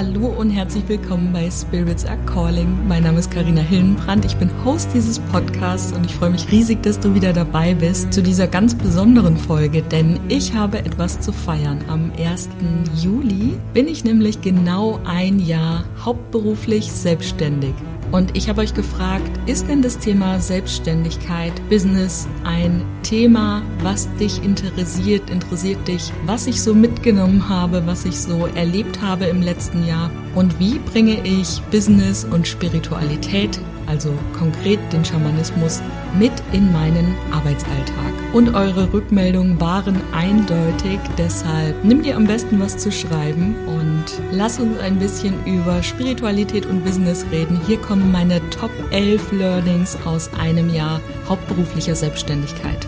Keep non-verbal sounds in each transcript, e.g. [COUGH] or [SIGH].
Hallo und herzlich willkommen bei Spirits Are Calling. Mein Name ist Karina Hillenbrand. Ich bin Host dieses Podcasts und ich freue mich riesig, dass du wieder dabei bist zu dieser ganz besonderen Folge, denn ich habe etwas zu feiern. Am 1. Juli bin ich nämlich genau ein Jahr hauptberuflich selbstständig. Und ich habe euch gefragt, ist denn das Thema Selbstständigkeit, Business ein Thema, was dich interessiert, interessiert dich, was ich so mitgenommen habe, was ich so erlebt habe im letzten Jahr? Und wie bringe ich Business und Spiritualität also konkret den Schamanismus, mit in meinen Arbeitsalltag. Und eure Rückmeldungen waren eindeutig, deshalb nimm dir am besten was zu schreiben und lass uns ein bisschen über Spiritualität und Business reden. Hier kommen meine Top 11 Learnings aus einem Jahr hauptberuflicher Selbstständigkeit.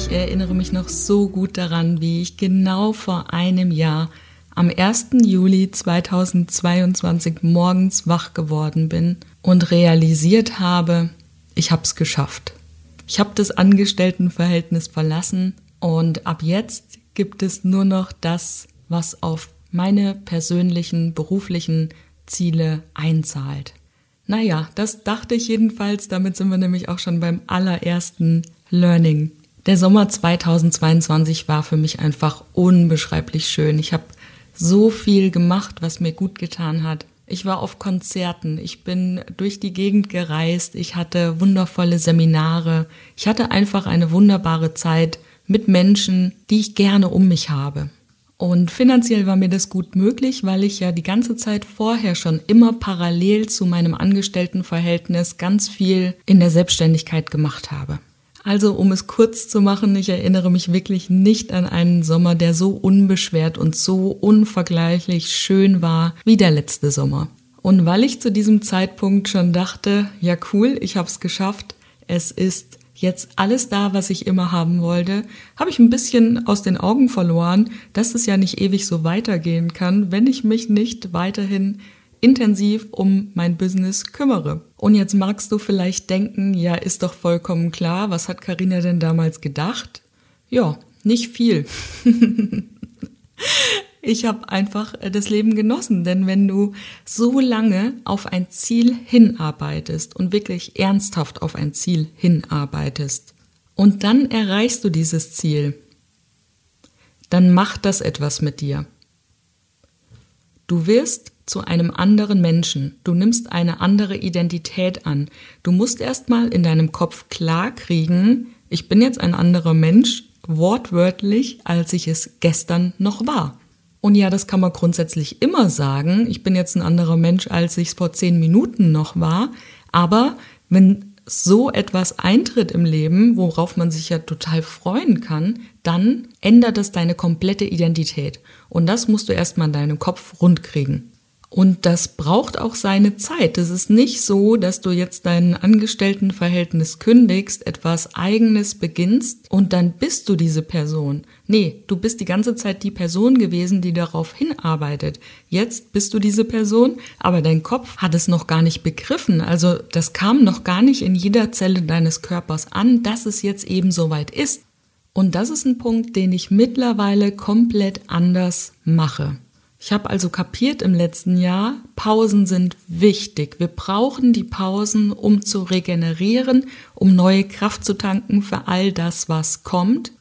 Ich erinnere mich noch so gut daran, wie ich genau vor einem Jahr am 1. Juli 2022 morgens wach geworden bin und realisiert habe, ich habe es geschafft. Ich habe das Angestelltenverhältnis verlassen und ab jetzt gibt es nur noch das, was auf meine persönlichen beruflichen Ziele einzahlt. Naja, das dachte ich jedenfalls, damit sind wir nämlich auch schon beim allerersten Learning. Der Sommer 2022 war für mich einfach unbeschreiblich schön. Ich habe so viel gemacht, was mir gut getan hat. Ich war auf Konzerten, ich bin durch die Gegend gereist, ich hatte wundervolle Seminare, ich hatte einfach eine wunderbare Zeit mit Menschen, die ich gerne um mich habe. Und finanziell war mir das gut möglich, weil ich ja die ganze Zeit vorher schon immer parallel zu meinem Angestelltenverhältnis ganz viel in der Selbstständigkeit gemacht habe. Also, um es kurz zu machen, ich erinnere mich wirklich nicht an einen Sommer, der so unbeschwert und so unvergleichlich schön war wie der letzte Sommer. Und weil ich zu diesem Zeitpunkt schon dachte, ja cool, ich habe es geschafft, es ist jetzt alles da, was ich immer haben wollte, habe ich ein bisschen aus den Augen verloren, dass es ja nicht ewig so weitergehen kann, wenn ich mich nicht weiterhin intensiv um mein Business kümmere. Und jetzt magst du vielleicht denken, ja, ist doch vollkommen klar, was hat Karina denn damals gedacht? Ja, nicht viel. [LAUGHS] ich habe einfach äh, das Leben genossen, denn wenn du so lange auf ein Ziel hinarbeitest und wirklich ernsthaft auf ein Ziel hinarbeitest und dann erreichst du dieses Ziel, dann macht das etwas mit dir. Du wirst zu einem anderen Menschen. Du nimmst eine andere Identität an. Du musst erstmal in deinem Kopf klar kriegen, ich bin jetzt ein anderer Mensch, wortwörtlich, als ich es gestern noch war. Und ja, das kann man grundsätzlich immer sagen. Ich bin jetzt ein anderer Mensch, als ich es vor zehn Minuten noch war. Aber wenn so etwas eintritt im Leben, worauf man sich ja total freuen kann, dann ändert es deine komplette Identität. Und das musst du erstmal in deinem Kopf rund kriegen. Und das braucht auch seine Zeit. Es ist nicht so, dass du jetzt dein Angestelltenverhältnis kündigst, etwas eigenes beginnst und dann bist du diese Person. Nee, du bist die ganze Zeit die Person gewesen, die darauf hinarbeitet. Jetzt bist du diese Person, aber dein Kopf hat es noch gar nicht begriffen. Also das kam noch gar nicht in jeder Zelle deines Körpers an, dass es jetzt eben soweit ist. Und das ist ein Punkt, den ich mittlerweile komplett anders mache. Ich habe also kapiert im letzten Jahr, Pausen sind wichtig. Wir brauchen die Pausen, um zu regenerieren, um neue Kraft zu tanken für all das, was kommt.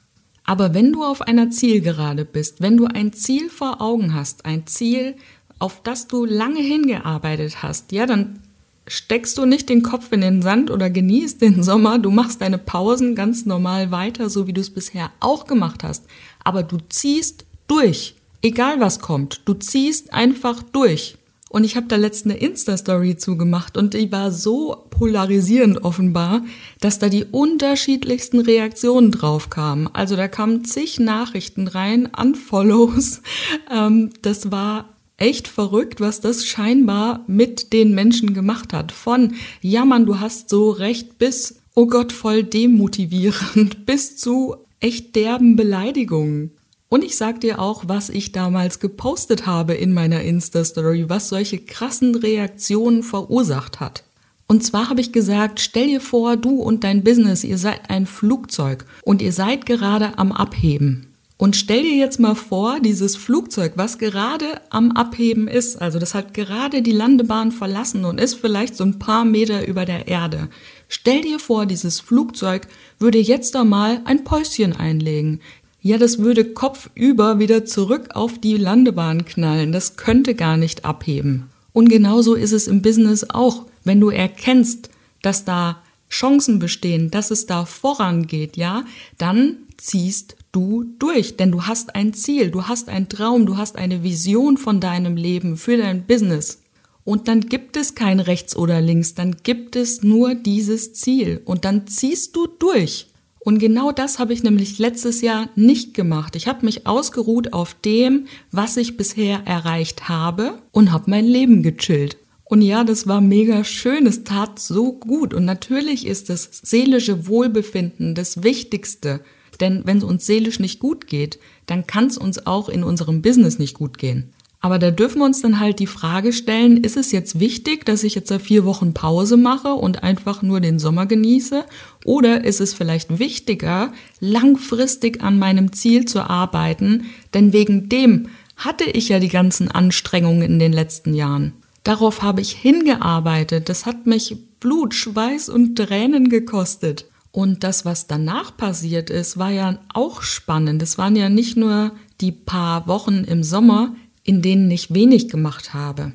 Aber wenn du auf einer Zielgerade bist, wenn du ein Ziel vor Augen hast, ein Ziel, auf das du lange hingearbeitet hast, ja, dann steckst du nicht den Kopf in den Sand oder genießt den [LAUGHS] Sommer, du machst deine Pausen ganz normal weiter, so wie du es bisher auch gemacht hast. Aber du ziehst durch. Egal was kommt, du ziehst einfach durch. Und ich habe da letzte Insta-Story zugemacht und die war so polarisierend offenbar, dass da die unterschiedlichsten Reaktionen drauf kamen. Also da kamen zig Nachrichten rein, Unfollows. [LAUGHS] Ähm, das war echt verrückt, was das scheinbar mit den Menschen gemacht hat. Von, ja Mann, du hast so recht, bis, oh Gott, voll demotivierend, [LAUGHS] bis zu, echt derben Beleidigungen. Und ich sag dir auch, was ich damals gepostet habe in meiner Insta-Story, was solche krassen Reaktionen verursacht hat. Und zwar habe ich gesagt, stell dir vor, du und dein Business, ihr seid ein Flugzeug und ihr seid gerade am Abheben. Und stell dir jetzt mal vor, dieses Flugzeug, was gerade am Abheben ist, also das hat gerade die Landebahn verlassen und ist vielleicht so ein paar Meter über der Erde. Stell dir vor, dieses Flugzeug würde jetzt einmal ein Päuschen einlegen. Ja, das würde kopfüber wieder zurück auf die Landebahn knallen. Das könnte gar nicht abheben. Und genauso ist es im Business auch. Wenn du erkennst, dass da Chancen bestehen, dass es da vorangeht, ja, dann ziehst du durch, denn du hast ein Ziel, du hast einen Traum, du hast eine Vision von deinem Leben für dein Business. Und dann gibt es kein rechts oder links, dann gibt es nur dieses Ziel und dann ziehst du durch. Und genau das habe ich nämlich letztes Jahr nicht gemacht. Ich habe mich ausgeruht auf dem, was ich bisher erreicht habe und habe mein Leben gechillt. Und ja, das war mega schön, es tat so gut. Und natürlich ist das seelische Wohlbefinden das Wichtigste. Denn wenn es uns seelisch nicht gut geht, dann kann es uns auch in unserem Business nicht gut gehen. Aber da dürfen wir uns dann halt die Frage stellen, ist es jetzt wichtig, dass ich jetzt vier Wochen Pause mache und einfach nur den Sommer genieße? Oder ist es vielleicht wichtiger, langfristig an meinem Ziel zu arbeiten? Denn wegen dem hatte ich ja die ganzen Anstrengungen in den letzten Jahren. Darauf habe ich hingearbeitet. Das hat mich Blut, Schweiß und Tränen gekostet. Und das, was danach passiert ist, war ja auch spannend. Es waren ja nicht nur die paar Wochen im Sommer, in denen ich wenig gemacht habe.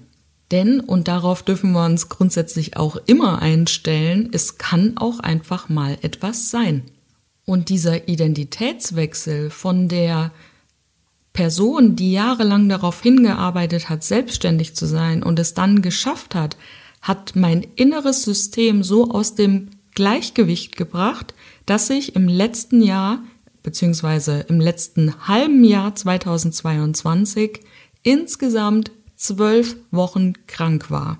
Denn, und darauf dürfen wir uns grundsätzlich auch immer einstellen, es kann auch einfach mal etwas sein. Und dieser Identitätswechsel von der Person, die jahrelang darauf hingearbeitet hat, selbstständig zu sein und es dann geschafft hat, hat mein inneres System so aus dem Gleichgewicht gebracht, dass ich im letzten Jahr beziehungsweise im letzten halben Jahr 2022 insgesamt zwölf Wochen krank war.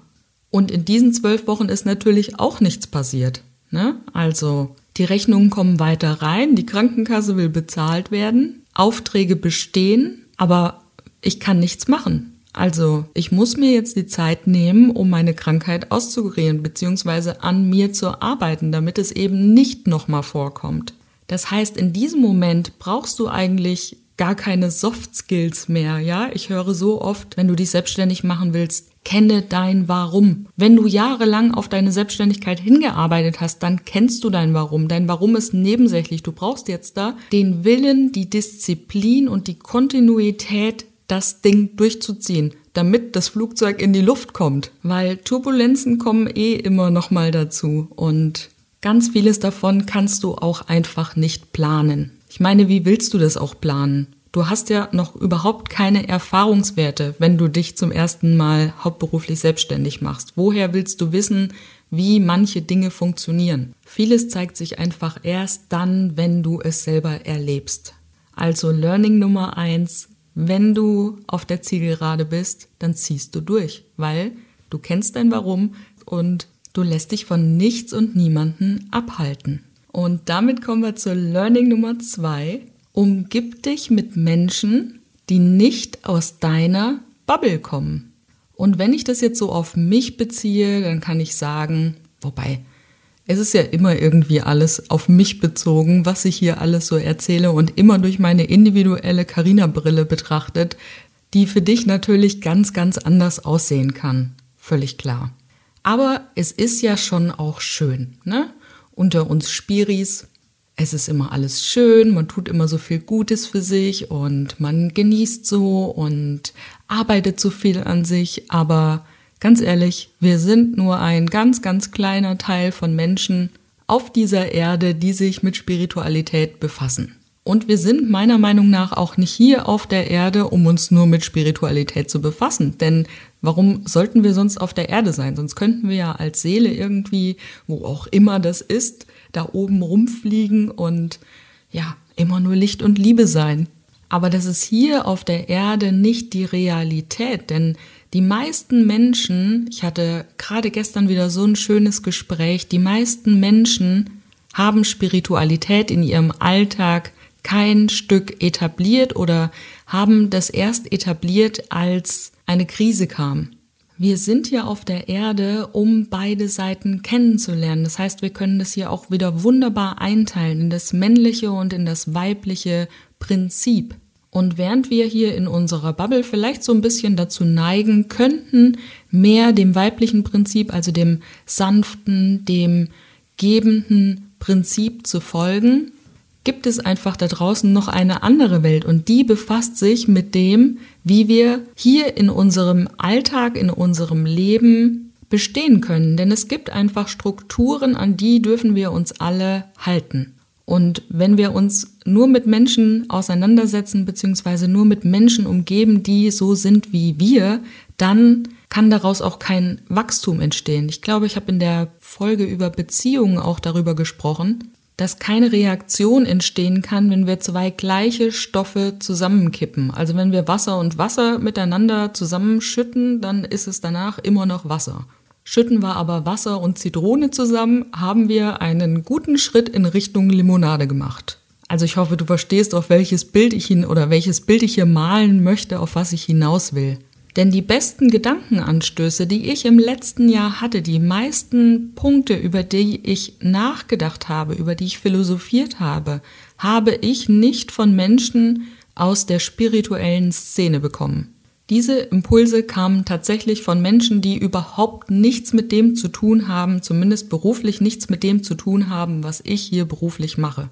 Und in diesen zwölf Wochen ist natürlich auch nichts passiert. Ne? Also die Rechnungen kommen weiter rein, die Krankenkasse will bezahlt werden, Aufträge bestehen, aber ich kann nichts machen. Also ich muss mir jetzt die Zeit nehmen, um meine Krankheit auszukurieren, beziehungsweise an mir zu arbeiten, damit es eben nicht nochmal vorkommt. Das heißt, in diesem Moment brauchst du eigentlich gar keine Soft Skills mehr, ja? Ich höre so oft, wenn du dich selbstständig machen willst, kenne dein Warum. Wenn du jahrelang auf deine Selbstständigkeit hingearbeitet hast, dann kennst du dein Warum. Dein Warum ist nebensächlich. Du brauchst jetzt da den Willen, die Disziplin und die Kontinuität, das Ding durchzuziehen, damit das Flugzeug in die Luft kommt. Weil Turbulenzen kommen eh immer noch mal dazu und ganz vieles davon kannst du auch einfach nicht planen. Ich meine, wie willst du das auch planen? Du hast ja noch überhaupt keine Erfahrungswerte, wenn du dich zum ersten Mal hauptberuflich selbstständig machst. Woher willst du wissen, wie manche Dinge funktionieren? Vieles zeigt sich einfach erst dann, wenn du es selber erlebst. Also Learning Nummer eins, wenn du auf der Zielgerade bist, dann ziehst du durch, weil du kennst dein Warum und du lässt dich von nichts und niemanden abhalten. Und damit kommen wir zur Learning Nummer zwei. Umgib dich mit Menschen, die nicht aus deiner Bubble kommen. Und wenn ich das jetzt so auf mich beziehe, dann kann ich sagen, wobei, es ist ja immer irgendwie alles auf mich bezogen, was ich hier alles so erzähle und immer durch meine individuelle Carina-Brille betrachtet, die für dich natürlich ganz, ganz anders aussehen kann. Völlig klar. Aber es ist ja schon auch schön, ne? Unter uns Spiris. Es ist immer alles schön, man tut immer so viel Gutes für sich und man genießt so und arbeitet so viel an sich, aber ganz ehrlich, wir sind nur ein ganz, ganz kleiner Teil von Menschen auf dieser Erde, die sich mit Spiritualität befassen. Und wir sind meiner Meinung nach auch nicht hier auf der Erde, um uns nur mit Spiritualität zu befassen. Denn warum sollten wir sonst auf der Erde sein? Sonst könnten wir ja als Seele irgendwie, wo auch immer das ist, da oben rumfliegen und ja, immer nur Licht und Liebe sein. Aber das ist hier auf der Erde nicht die Realität, denn die meisten Menschen, ich hatte gerade gestern wieder so ein schönes Gespräch, die meisten Menschen haben Spiritualität in ihrem Alltag kein Stück etabliert oder haben das erst etabliert, als eine Krise kam. Wir sind ja auf der Erde, um beide Seiten kennenzulernen. Das heißt, wir können das hier auch wieder wunderbar einteilen in das männliche und in das weibliche Prinzip. Und während wir hier in unserer Bubble vielleicht so ein bisschen dazu neigen könnten, mehr dem weiblichen Prinzip, also dem sanften, dem gebenden Prinzip zu folgen, gibt es einfach da draußen noch eine andere Welt und die befasst sich mit dem, wie wir hier in unserem Alltag, in unserem Leben bestehen können. Denn es gibt einfach Strukturen, an die dürfen wir uns alle halten. Und wenn wir uns nur mit Menschen auseinandersetzen, beziehungsweise nur mit Menschen umgeben, die so sind wie wir, dann kann daraus auch kein Wachstum entstehen. Ich glaube, ich habe in der Folge über Beziehungen auch darüber gesprochen, dass keine Reaktion entstehen kann, wenn wir zwei gleiche Stoffe zusammenkippen. Also wenn wir Wasser und Wasser miteinander zusammenschütten, dann ist es danach immer noch Wasser. Schütten wir aber Wasser und Zitrone zusammen, haben wir einen guten Schritt in Richtung Limonade gemacht. Also ich hoffe, du verstehst, auf welches Bild ich hin oder welches Bild ich hier malen möchte, auf was ich hinaus will. Denn die besten Gedankenanstöße, die ich im letzten Jahr hatte, die meisten Punkte, über die ich nachgedacht habe, über die ich philosophiert habe, habe ich nicht von Menschen aus der spirituellen Szene bekommen. Diese Impulse kamen tatsächlich von Menschen, die überhaupt nichts mit dem zu tun haben, zumindest beruflich nichts mit dem zu tun haben, was ich hier beruflich mache.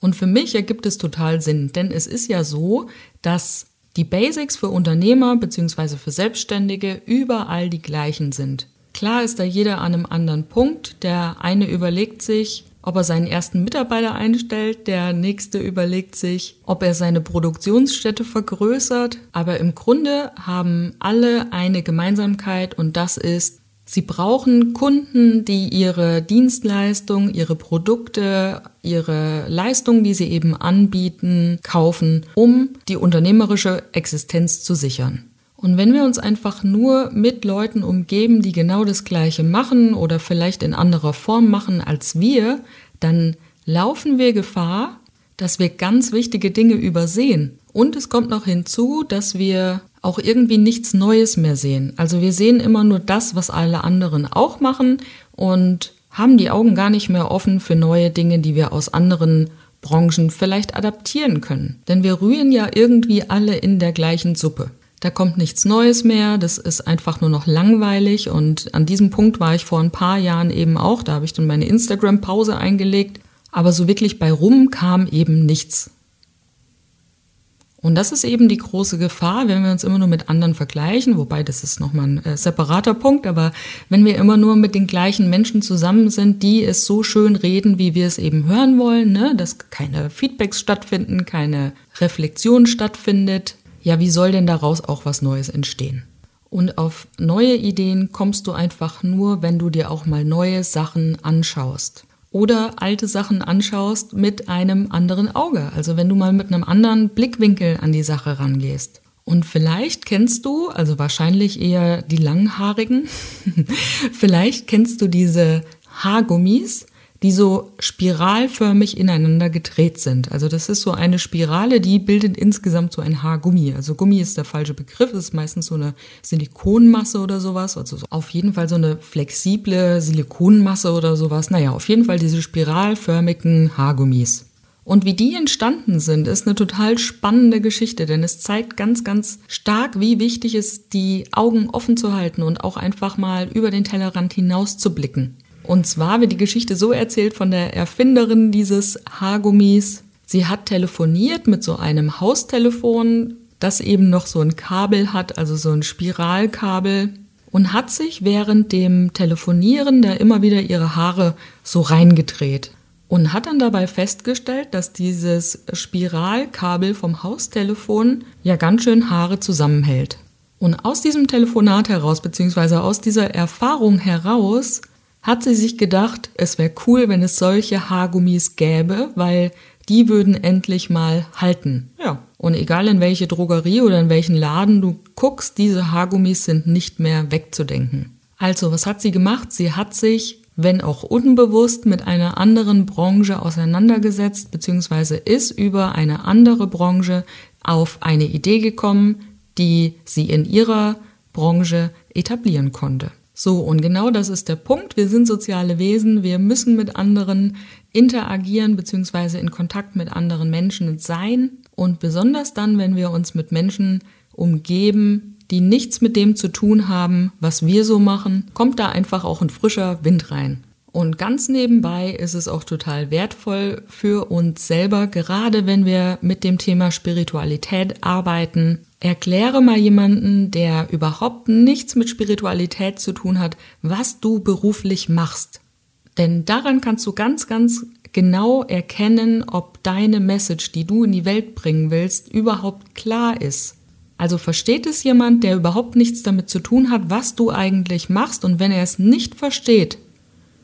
Und für mich ergibt es total Sinn, denn es ist ja so, dass die Basics für Unternehmer bzw. für Selbstständige überall die gleichen sind. Klar ist da jeder an einem anderen Punkt. Der eine überlegt sich, ob er seinen ersten Mitarbeiter einstellt, der nächste überlegt sich, ob er seine Produktionsstätte vergrößert, aber im Grunde haben alle eine Gemeinsamkeit und das ist, Sie brauchen Kunden, die ihre Dienstleistung, ihre Produkte, ihre Leistungen, die sie eben anbieten, kaufen, um die unternehmerische Existenz zu sichern. Und wenn wir uns einfach nur mit Leuten umgeben, die genau das Gleiche machen oder vielleicht in anderer Form machen als wir, dann laufen wir Gefahr, dass wir ganz wichtige Dinge übersehen. Und es kommt noch hinzu, dass wir auch irgendwie nichts Neues mehr sehen. Also wir sehen immer nur das, was alle anderen auch machen und haben die Augen gar nicht mehr offen für neue Dinge, die wir aus anderen Branchen vielleicht adaptieren können. Denn wir rühren ja irgendwie alle in der gleichen Suppe. Da kommt nichts Neues mehr, das ist einfach nur noch langweilig und an diesem Punkt war ich vor ein paar Jahren eben auch, da habe ich dann meine Instagram-Pause eingelegt, aber so wirklich bei rum kam eben nichts. Und das ist eben die große Gefahr, wenn wir uns immer nur mit anderen vergleichen, wobei das ist nochmal ein äh, separater Punkt, aber wenn wir immer nur mit den gleichen Menschen zusammen sind, die es so schön reden, wie wir es eben hören wollen, ne? dass keine Feedbacks stattfinden, keine Reflexion stattfindet, ja, wie soll denn daraus auch was Neues entstehen? Und auf neue Ideen kommst du einfach nur, wenn du dir auch mal neue Sachen anschaust oder alte Sachen anschaust mit einem anderen Auge. Also wenn du mal mit einem anderen Blickwinkel an die Sache rangehst. Und vielleicht kennst du, also wahrscheinlich eher die langhaarigen, [LAUGHS] vielleicht kennst du diese Haargummis, die so spiralförmig ineinander gedreht sind. Also das ist so eine Spirale, die bildet insgesamt so ein Haargummi. Also Gummi ist der falsche Begriff, das ist meistens so eine Silikonmasse oder sowas. Also auf jeden Fall so eine flexible Silikonmasse oder sowas. Naja, auf jeden Fall diese spiralförmigen Haargummis. Und wie die entstanden sind, ist eine total spannende Geschichte, denn es zeigt ganz, ganz stark, wie wichtig es ist, die Augen offen zu halten und auch einfach mal über den Tellerrand hinaus zu blicken. Und zwar wird die Geschichte so erzählt von der Erfinderin dieses Haargummis. Sie hat telefoniert mit so einem Haustelefon, das eben noch so ein Kabel hat, also so ein Spiralkabel, und hat sich während dem Telefonieren da immer wieder ihre Haare so reingedreht. Und hat dann dabei festgestellt, dass dieses Spiralkabel vom Haustelefon ja ganz schön Haare zusammenhält. Und aus diesem Telefonat heraus, beziehungsweise aus dieser Erfahrung heraus, hat sie sich gedacht, es wäre cool, wenn es solche Haargummis gäbe, weil die würden endlich mal halten. Ja. Und egal in welche Drogerie oder in welchen Laden du guckst, diese Haargummis sind nicht mehr wegzudenken. Also, was hat sie gemacht? Sie hat sich wenn auch unbewusst, mit einer anderen Branche auseinandergesetzt, beziehungsweise ist über eine andere Branche auf eine Idee gekommen, die sie in ihrer Branche etablieren konnte. So, und genau das ist der Punkt. Wir sind soziale Wesen, wir müssen mit anderen interagieren beziehungsweise in Kontakt mit anderen Menschen sein. Und besonders dann, wenn wir uns mit Menschen umgeben, die nichts mit dem zu tun haben, was wir so machen, kommt da einfach auch ein frischer Wind rein. Und ganz nebenbei ist es auch total wertvoll für uns selber, gerade wenn wir mit dem Thema Spiritualität arbeiten. Erkläre mal jemanden, der überhaupt nichts mit Spiritualität zu tun hat, was du beruflich machst. Denn daran kannst du ganz, ganz genau erkennen, ob deine Message, die du in die Welt bringen willst, überhaupt klar ist. Also versteht es jemand, der überhaupt nichts damit zu tun hat, was du eigentlich machst und wenn er es nicht versteht,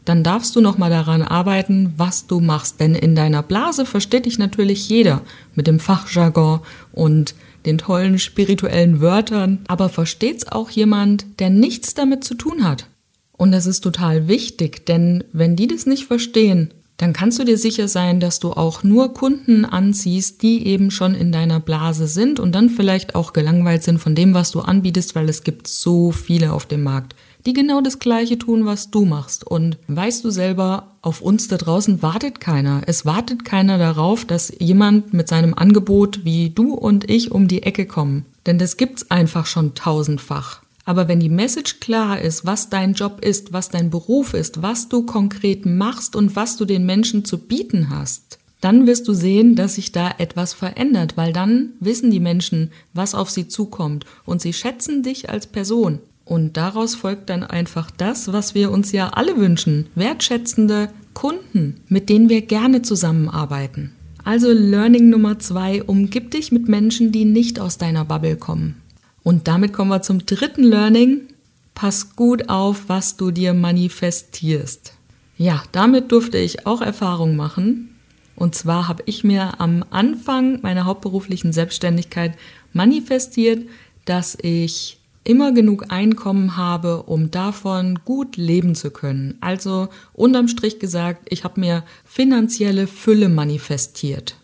dann darfst du nochmal daran arbeiten, was du machst. Denn in deiner Blase versteht dich natürlich jeder mit dem Fachjargon und den tollen spirituellen Wörtern. Aber versteht's auch jemand, der nichts damit zu tun hat? Und das ist total wichtig, denn wenn die das nicht verstehen, dann kannst du dir sicher sein, dass du auch nur Kunden anziehst, die eben schon in deiner Blase sind und dann vielleicht auch gelangweilt sind von dem, was du anbietest, weil es gibt so viele auf dem Markt die genau das Gleiche tun, was du machst. Und weißt du selber, auf uns da draußen wartet keiner. Es wartet keiner darauf, dass jemand mit seinem Angebot wie du und ich um die Ecke kommen. Denn das gibt's einfach schon tausendfach. Aber wenn die Message klar ist, was dein Job ist, was dein Beruf ist, was du konkret machst und was du den Menschen zu bieten hast, dann wirst du sehen, dass sich da etwas verändert, weil dann wissen die Menschen, was auf sie zukommt und sie schätzen dich als Person. Und daraus folgt dann einfach das, was wir uns ja alle wünschen. Wertschätzende Kunden, mit denen wir gerne zusammenarbeiten. Also Learning Nummer zwei, umgib dich mit Menschen, die nicht aus deiner Bubble kommen. Und damit kommen wir zum dritten Learning. Pass gut auf, was du dir manifestierst. Ja, damit durfte ich auch Erfahrung machen. Und zwar habe ich mir am Anfang meiner hauptberuflichen Selbstständigkeit manifestiert, dass ich immer genug Einkommen habe, um davon gut leben zu können. Also unterm Strich gesagt, ich habe mir finanzielle Fülle manifestiert.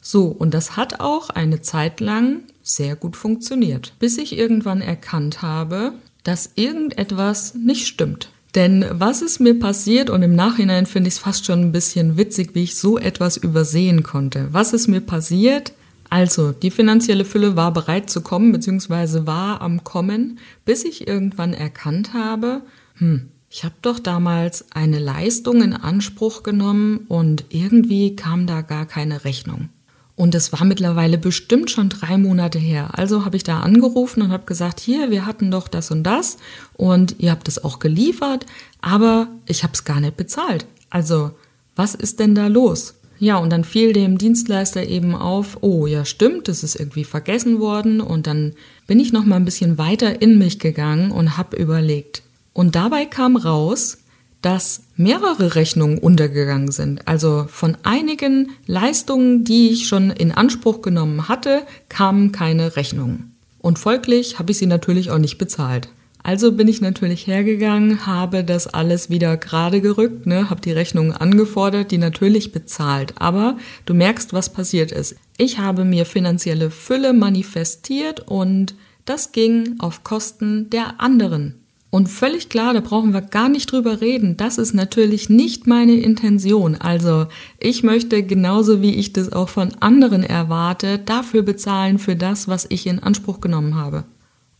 So, und das hat auch eine Zeit lang sehr gut funktioniert, bis ich irgendwann erkannt habe, dass irgendetwas nicht stimmt. Denn was ist mir passiert und im Nachhinein finde ich es fast schon ein bisschen witzig, wie ich so etwas übersehen konnte. Was ist mir passiert? Also, die finanzielle Fülle war bereit zu kommen, beziehungsweise war am Kommen, bis ich irgendwann erkannt habe, hm, ich habe doch damals eine Leistung in Anspruch genommen und irgendwie kam da gar keine Rechnung. Und es war mittlerweile bestimmt schon drei Monate her. Also habe ich da angerufen und habe gesagt, hier, wir hatten doch das und das und ihr habt es auch geliefert, aber ich habe es gar nicht bezahlt. Also, was ist denn da los? Ja, und dann fiel dem Dienstleister eben auf, oh ja, stimmt, das ist irgendwie vergessen worden und dann bin ich noch mal ein bisschen weiter in mich gegangen und habe überlegt. Und dabei kam raus, dass mehrere Rechnungen untergegangen sind. Also von einigen Leistungen, die ich schon in Anspruch genommen hatte, kamen keine Rechnungen. Und folglich habe ich sie natürlich auch nicht bezahlt. Also bin ich natürlich hergegangen, habe das alles wieder gerade gerückt, ne, habe die Rechnungen angefordert, die natürlich bezahlt. Aber du merkst, was passiert ist. Ich habe mir finanzielle Fülle manifestiert und das ging auf Kosten der anderen. Und völlig klar, da brauchen wir gar nicht drüber reden. Das ist natürlich nicht meine Intention. Also ich möchte genauso wie ich das auch von anderen erwarte, dafür bezahlen für das, was ich in Anspruch genommen habe.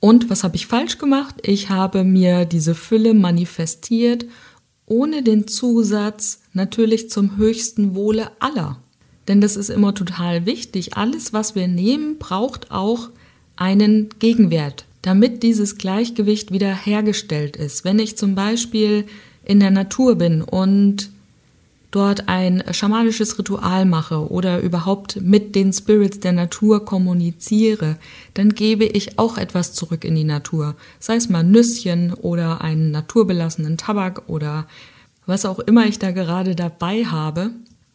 Und was habe ich falsch gemacht? Ich habe mir diese Fülle manifestiert, ohne den Zusatz natürlich zum höchsten Wohle aller. Denn das ist immer total wichtig. Alles, was wir nehmen, braucht auch einen Gegenwert, damit dieses Gleichgewicht wieder hergestellt ist. Wenn ich zum Beispiel in der Natur bin und dort ein schamanisches Ritual mache oder überhaupt mit den Spirits der Natur kommuniziere, dann gebe ich auch etwas zurück in die Natur. Sei es mal Nüsschen oder einen naturbelassenen Tabak oder was auch immer ich da gerade dabei habe.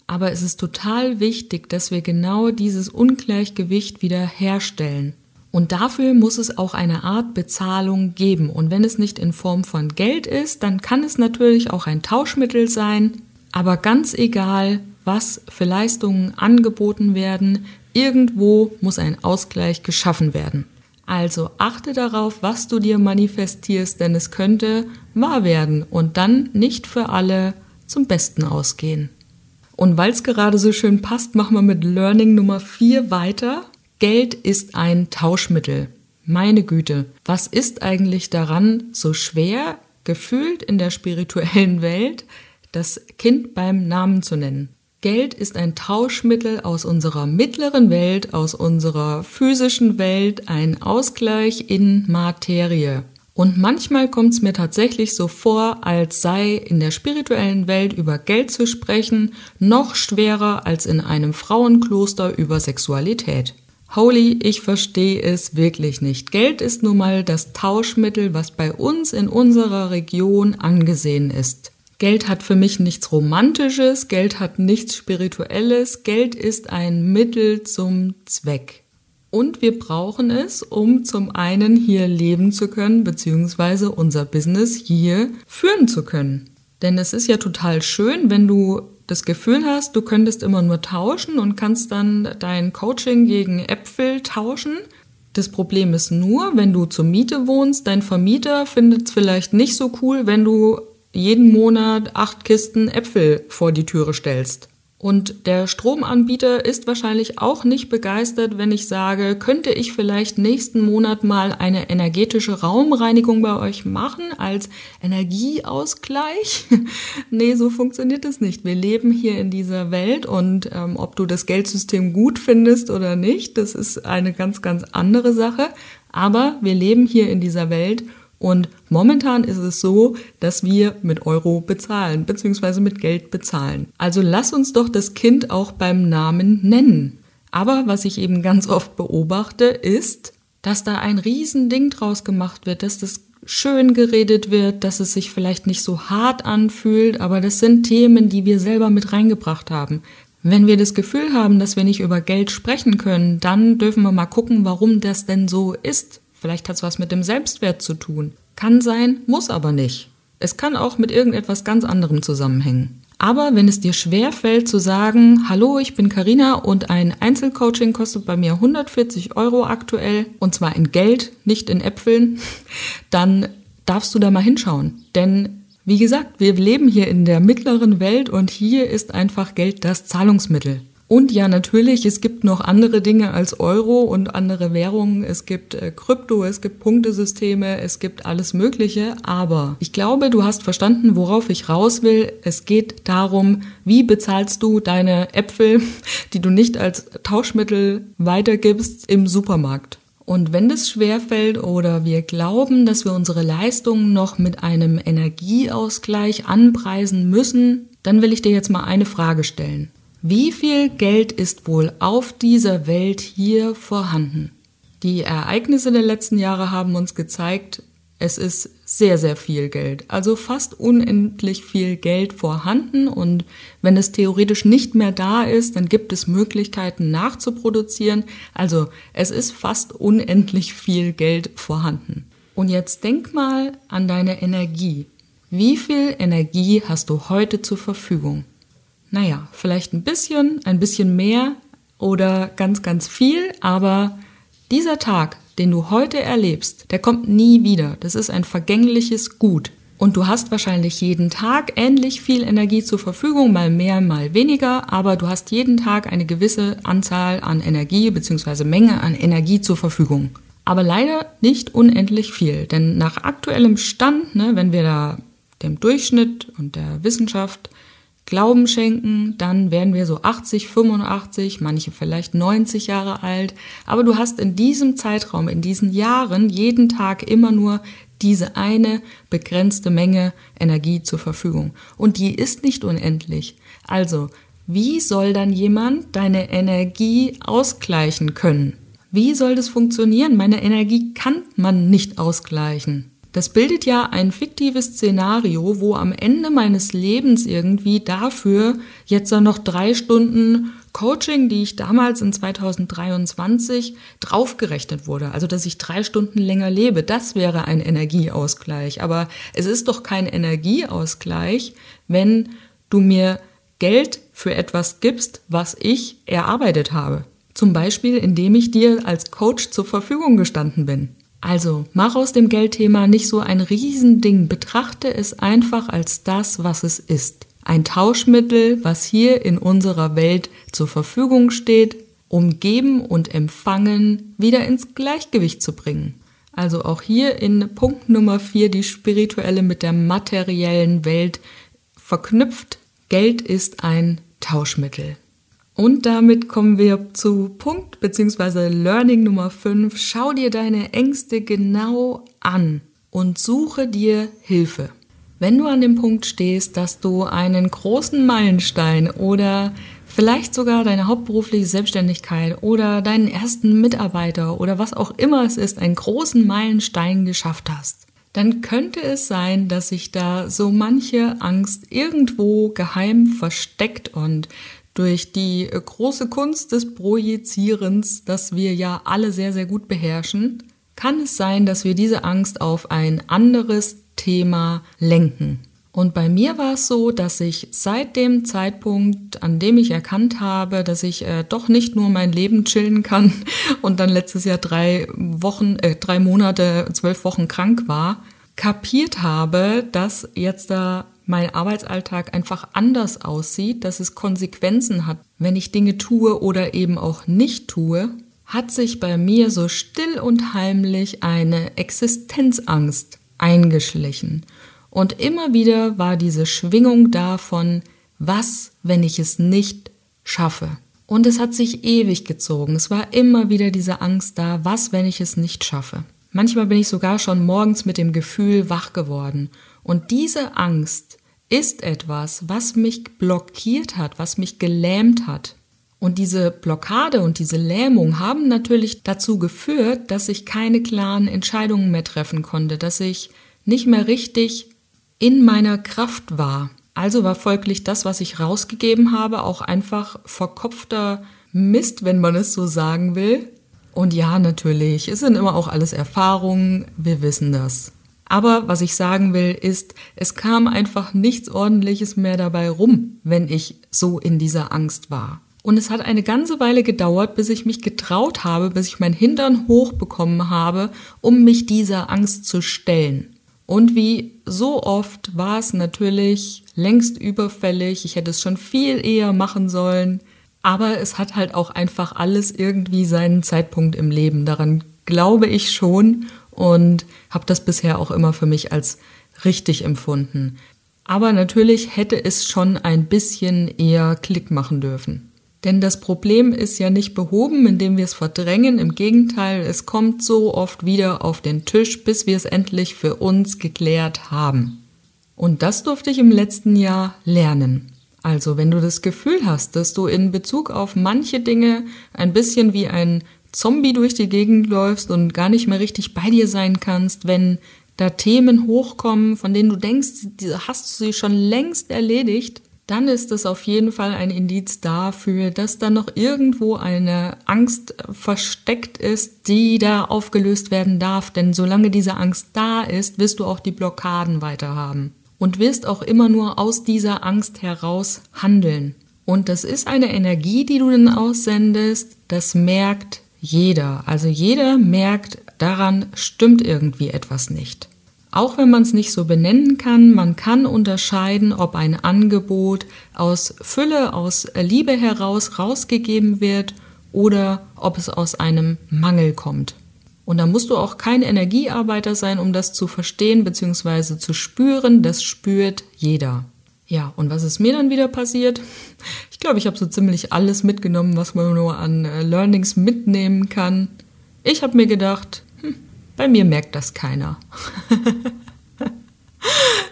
Aber es ist total wichtig, dass wir genau dieses Ungleichgewicht wieder herstellen. Und dafür muss es auch eine Art Bezahlung geben. Und wenn es nicht in Form von Geld ist, dann kann es natürlich auch ein Tauschmittel sein. Aber ganz egal, was für Leistungen angeboten werden, irgendwo muss ein Ausgleich geschaffen werden. Also achte darauf, was du dir manifestierst, denn es könnte wahr werden und dann nicht für alle zum Besten ausgehen. Und weil es gerade so schön passt, machen wir mit Learning Nummer 4 weiter. Geld ist ein Tauschmittel. Meine Güte, was ist eigentlich daran so schwer, gefühlt in der spirituellen [LAUGHS] Welt, das Kind beim Namen zu nennen? Geld ist ein Tauschmittel aus unserer mittleren Welt, aus unserer physischen Welt, ein Ausgleich in Materie. Und manchmal kommt es mir tatsächlich so vor, als sei in der spirituellen Welt über Geld zu sprechen noch schwerer als in einem Frauenkloster über Sexualität. Holy, ich verstehe es wirklich nicht. Geld ist nun mal das Tauschmittel, was bei uns in unserer Region angesehen ist. Geld hat für mich nichts Romantisches, Geld hat nichts Spirituelles, Geld ist ein Mittel zum Zweck. Und wir brauchen es, um zum einen hier leben zu können, beziehungsweise unser Business hier führen zu können. Denn es ist ja total schön, wenn du das Gefühl hast, du könntest immer nur tauschen und kannst dann dein Coaching gegen Äpfel tauschen. Das Problem ist nur, wenn du zur Miete wohnst, dein Vermieter findet es vielleicht nicht so cool, wenn du jeden Monat acht Kisten Äpfel vor die Türe stellst. Und der Stromanbieter ist wahrscheinlich auch nicht begeistert, wenn ich sage, könnte ich vielleicht nächsten Monat mal eine energetische Raumreinigung bei euch machen als Energieausgleich? [LAUGHS] nee, so funktioniert es nicht. Wir leben hier in dieser Welt und ähm, ob du das Geldsystem gut findest oder nicht, das ist eine ganz, ganz andere Sache. Aber wir leben hier in dieser Welt und momentan ist es so, dass wir mit Euro bezahlen, beziehungsweise mit Geld bezahlen. Also lass uns doch das Kind auch beim Namen nennen. Aber was ich eben ganz oft beobachte, ist, dass da ein Riesending draus gemacht wird, dass das schön geredet wird, dass es sich vielleicht nicht so hart anfühlt, aber das sind Themen, die wir selber mit reingebracht haben. Wenn wir das Gefühl haben, dass wir nicht über Geld sprechen können, dann dürfen wir mal gucken, warum das denn so ist. Vielleicht hat es was mit dem Selbstwert zu tun. Kann sein, muss aber nicht. Es kann auch mit irgendetwas ganz anderem zusammenhängen. Aber wenn es dir schwer fällt zu sagen, hallo, ich bin Karina und ein Einzelcoaching kostet bei mir 140 Euro aktuell und zwar in Geld, nicht in Äpfeln, [LAUGHS] dann darfst du da mal hinschauen. Denn wie gesagt, wir leben hier in der mittleren Welt und hier ist einfach Geld das Zahlungsmittel. Und ja, natürlich, es gibt noch andere Dinge als Euro und andere Währungen. Es gibt äh, Krypto, es gibt Punktesysteme, es gibt alles Mögliche. Aber ich glaube, du hast verstanden, worauf ich raus will. Es geht darum, wie bezahlst du deine Äpfel, [LAUGHS] die du nicht als Tauschmittel weitergibst im Supermarkt. Und wenn das schwerfällt oder wir glauben, dass wir unsere Leistungen noch mit einem Energieausgleich anpreisen müssen, dann will ich dir jetzt mal eine Frage stellen. Wie viel Geld ist wohl auf dieser Welt hier vorhanden? Die Ereignisse der letzten Jahre haben uns gezeigt, es ist sehr, sehr viel Geld, also fast unendlich viel Geld vorhanden und wenn es theoretisch nicht mehr da ist, dann gibt es Möglichkeiten nachzuproduzieren, also es ist fast unendlich viel Geld vorhanden. Und jetzt denk mal an deine Energie. Wie viel Energie hast du heute zur Verfügung? Naja, vielleicht ein bisschen, ein bisschen mehr oder ganz, ganz viel, aber dieser Tag, den du heute erlebst, der kommt nie wieder. Das ist ein vergängliches Gut. Und du hast wahrscheinlich jeden Tag ähnlich viel Energie zur Verfügung, mal mehr, mal weniger, aber du hast jeden Tag eine gewisse Anzahl an Energie bzw. Menge an Energie zur Verfügung. Aber leider nicht unendlich viel, denn nach aktuellem Stand, ne, wenn wir da dem Durchschnitt und der Wissenschaft Glauben schenken, dann werden wir so 80, 85, manche vielleicht 90 Jahre alt. Aber du hast in diesem Zeitraum, in diesen Jahren jeden Tag immer nur diese eine begrenzte Menge Energie zur Verfügung. Und die ist nicht unendlich. Also, wie soll dann jemand deine Energie ausgleichen können? Wie soll das funktionieren? Meine Energie kann man nicht ausgleichen. Das bildet ja ein fiktives Szenario, wo am Ende meines Lebens irgendwie dafür jetzt dann noch drei Stunden Coaching, die ich damals in 2023 draufgerechnet wurde. Also, dass ich drei Stunden länger lebe, das wäre ein Energieausgleich. Aber es ist doch kein Energieausgleich, wenn du mir Geld für etwas gibst, was ich erarbeitet habe. Zum Beispiel, indem ich dir als Coach zur Verfügung gestanden bin. Also mach aus dem Geldthema nicht so ein Riesending, betrachte es einfach als das, was es ist. Ein Tauschmittel, was hier in unserer Welt zur Verfügung steht, um Geben und Empfangen wieder ins Gleichgewicht zu bringen. Also auch hier in Punkt Nummer 4 die spirituelle mit der materiellen Welt verknüpft. Geld ist ein Tauschmittel. Und damit kommen wir zu Punkt bzw. Learning Nummer 5. Schau dir deine Ängste genau an und suche dir Hilfe. Wenn du an dem Punkt stehst, dass du einen großen Meilenstein oder vielleicht sogar deine hauptberufliche Selbstständigkeit oder deinen ersten Mitarbeiter oder was auch immer es ist, einen großen Meilenstein geschafft hast, dann könnte es sein, dass sich da so manche Angst irgendwo geheim versteckt und durch die äh, große Kunst des Projizierens, das wir ja alle sehr, sehr gut beherrschen, kann es sein, dass wir diese Angst auf ein anderes Thema lenken. Und bei mir war es so, dass ich seit dem Zeitpunkt, an dem ich erkannt habe, dass ich äh, doch nicht nur mein Leben chillen kann [LAUGHS] und dann letztes Jahr drei Wochen, äh, drei Monate, zwölf Wochen krank war, kapiert habe, dass jetzt da mein Arbeitsalltag einfach anders aussieht, dass es Konsequenzen hat, wenn ich Dinge tue oder eben auch nicht tue, hat sich bei mir so still und heimlich eine Existenzangst eingeschlichen. Und immer wieder war diese Schwingung davon, was, wenn ich es nicht schaffe. Und es hat sich ewig gezogen. Es war immer wieder diese Angst da, was, wenn ich es nicht schaffe. Manchmal bin ich sogar schon morgens mit dem Gefühl wach geworden. Und diese Angst ist etwas, was mich blockiert hat, was mich gelähmt hat. Und diese Blockade und diese Lähmung haben natürlich dazu geführt, dass ich keine klaren Entscheidungen mehr treffen konnte, dass ich nicht mehr richtig in meiner Kraft war. Also war folglich das, was ich rausgegeben habe, auch einfach verkopfter Mist, wenn man es so sagen will. Und ja, natürlich, es sind immer auch alles Erfahrungen, wir wissen das. Aber was ich sagen will, ist, es kam einfach nichts Ordentliches mehr dabei rum, wenn ich so in dieser Angst war. Und es hat eine ganze Weile gedauert, bis ich mich getraut habe, bis ich mein Hintern hochbekommen habe, um mich dieser Angst zu stellen. Und wie so oft war es natürlich längst überfällig, ich hätte es schon viel eher machen sollen, aber es hat halt auch einfach alles irgendwie seinen Zeitpunkt im Leben. Daran glaube ich schon und habe das bisher auch immer für mich als richtig empfunden. Aber natürlich hätte es schon ein bisschen eher Klick machen dürfen. Denn das Problem ist ja nicht behoben, indem wir es verdrängen. Im Gegenteil, es kommt so oft wieder auf den Tisch, bis wir es endlich für uns geklärt haben. Und das durfte ich im letzten Jahr lernen. Also wenn du das Gefühl hast, dass du in Bezug auf manche Dinge ein bisschen wie ein Zombie durch die Gegend läufst und gar nicht mehr richtig bei dir sein kannst, wenn da Themen hochkommen, von denen du denkst, hast du sie schon längst erledigt, dann ist es auf jeden Fall ein Indiz dafür, dass da noch irgendwo eine Angst versteckt ist, die da aufgelöst werden darf. Denn solange diese Angst da ist, wirst du auch die Blockaden weiter haben und wirst auch immer nur aus dieser Angst heraus handeln. Und das ist eine Energie, die du dann aussendest, das merkt jeder. Also jeder merkt, daran stimmt irgendwie etwas nicht. Auch wenn man es nicht so benennen kann, man kann unterscheiden, ob ein Angebot aus Fülle, aus Liebe heraus rausgegeben wird oder ob es aus einem Mangel kommt. Und da musst du auch kein Energiearbeiter sein, um das zu verstehen bzw. zu spüren. Das spürt jeder. Ja, und was ist mir dann wieder passiert? Ich glaube, ich habe so ziemlich alles mitgenommen, was man nur an äh, Learnings mitnehmen kann. Ich habe mir gedacht, hm, bei mir merkt das keiner. [LAUGHS]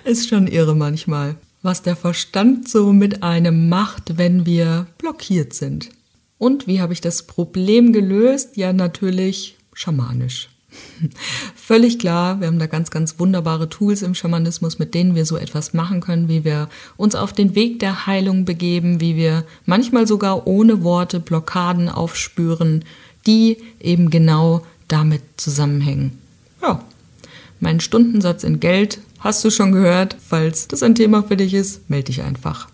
ist schon irre manchmal, was der Verstand so mit einem macht, wenn wir blockiert sind. Und wie habe ich das Problem gelöst? Ja, natürlich schamanisch. [LAUGHS] Völlig klar, wir haben da ganz, ganz wunderbare Tools im Schamanismus, mit denen wir so etwas machen können, wie wir uns auf den Weg der Heilung begeben, wie wir manchmal sogar ohne Worte Blockaden aufspüren, die eben genau damit zusammenhängen. Ja, mein Stundensatz in Geld hast du schon gehört. Falls das ein Thema für dich ist, melde dich einfach.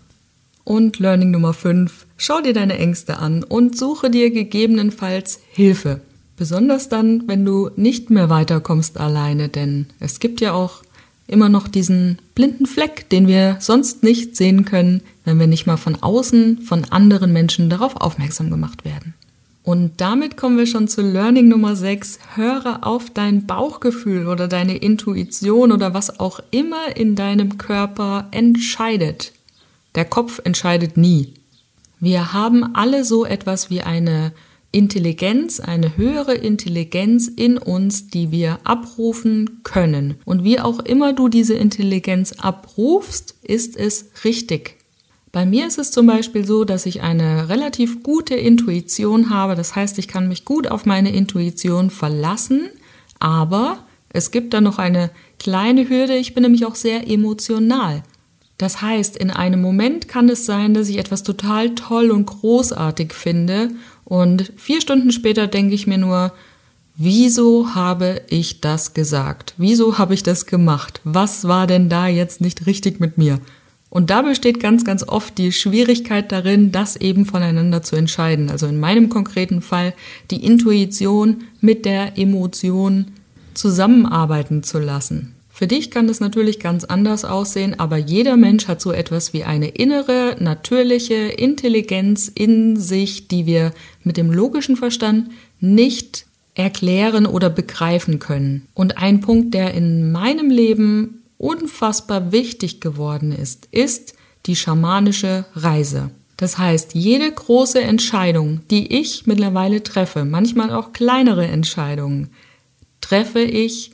Und Learning Nummer 5. Schau dir deine Ängste an und suche dir gegebenenfalls Hilfe. Besonders dann, wenn du nicht mehr weiterkommst alleine, denn es gibt ja auch immer noch diesen blinden Fleck, den wir sonst nicht sehen können, wenn wir nicht mal von außen, von anderen Menschen darauf aufmerksam gemacht werden. Und damit kommen wir schon zu Learning Nummer 6. Höre auf dein Bauchgefühl oder deine Intuition oder was auch immer in deinem Körper entscheidet. Der Kopf entscheidet nie. Wir haben alle so etwas wie eine Intelligenz, eine höhere Intelligenz in uns, die wir abrufen können. Und wie auch immer du diese Intelligenz abrufst, ist es richtig. Bei mir ist es zum Beispiel so, dass ich eine relativ gute Intuition habe. Das heißt, ich kann mich gut auf meine Intuition verlassen, aber es gibt da noch eine kleine Hürde. Ich bin nämlich auch sehr emotional. Das heißt, in einem Moment kann es sein, dass ich etwas total toll und großartig finde und vier Stunden später denke ich mir nur, wieso habe ich das gesagt? Wieso habe ich das gemacht? Was war denn da jetzt nicht richtig mit mir? Und da besteht ganz, ganz oft die Schwierigkeit darin, das eben voneinander zu entscheiden. Also in meinem konkreten Fall die Intuition mit der Emotion zusammenarbeiten zu lassen. Für dich kann das natürlich ganz anders aussehen, aber jeder Mensch hat so etwas wie eine innere, natürliche Intelligenz in sich, die wir mit dem logischen Verstand nicht erklären oder begreifen können. Und ein Punkt, der in meinem Leben unfassbar wichtig geworden ist, ist die schamanische Reise. Das heißt, jede große Entscheidung, die ich mittlerweile treffe, manchmal auch kleinere Entscheidungen, treffe ich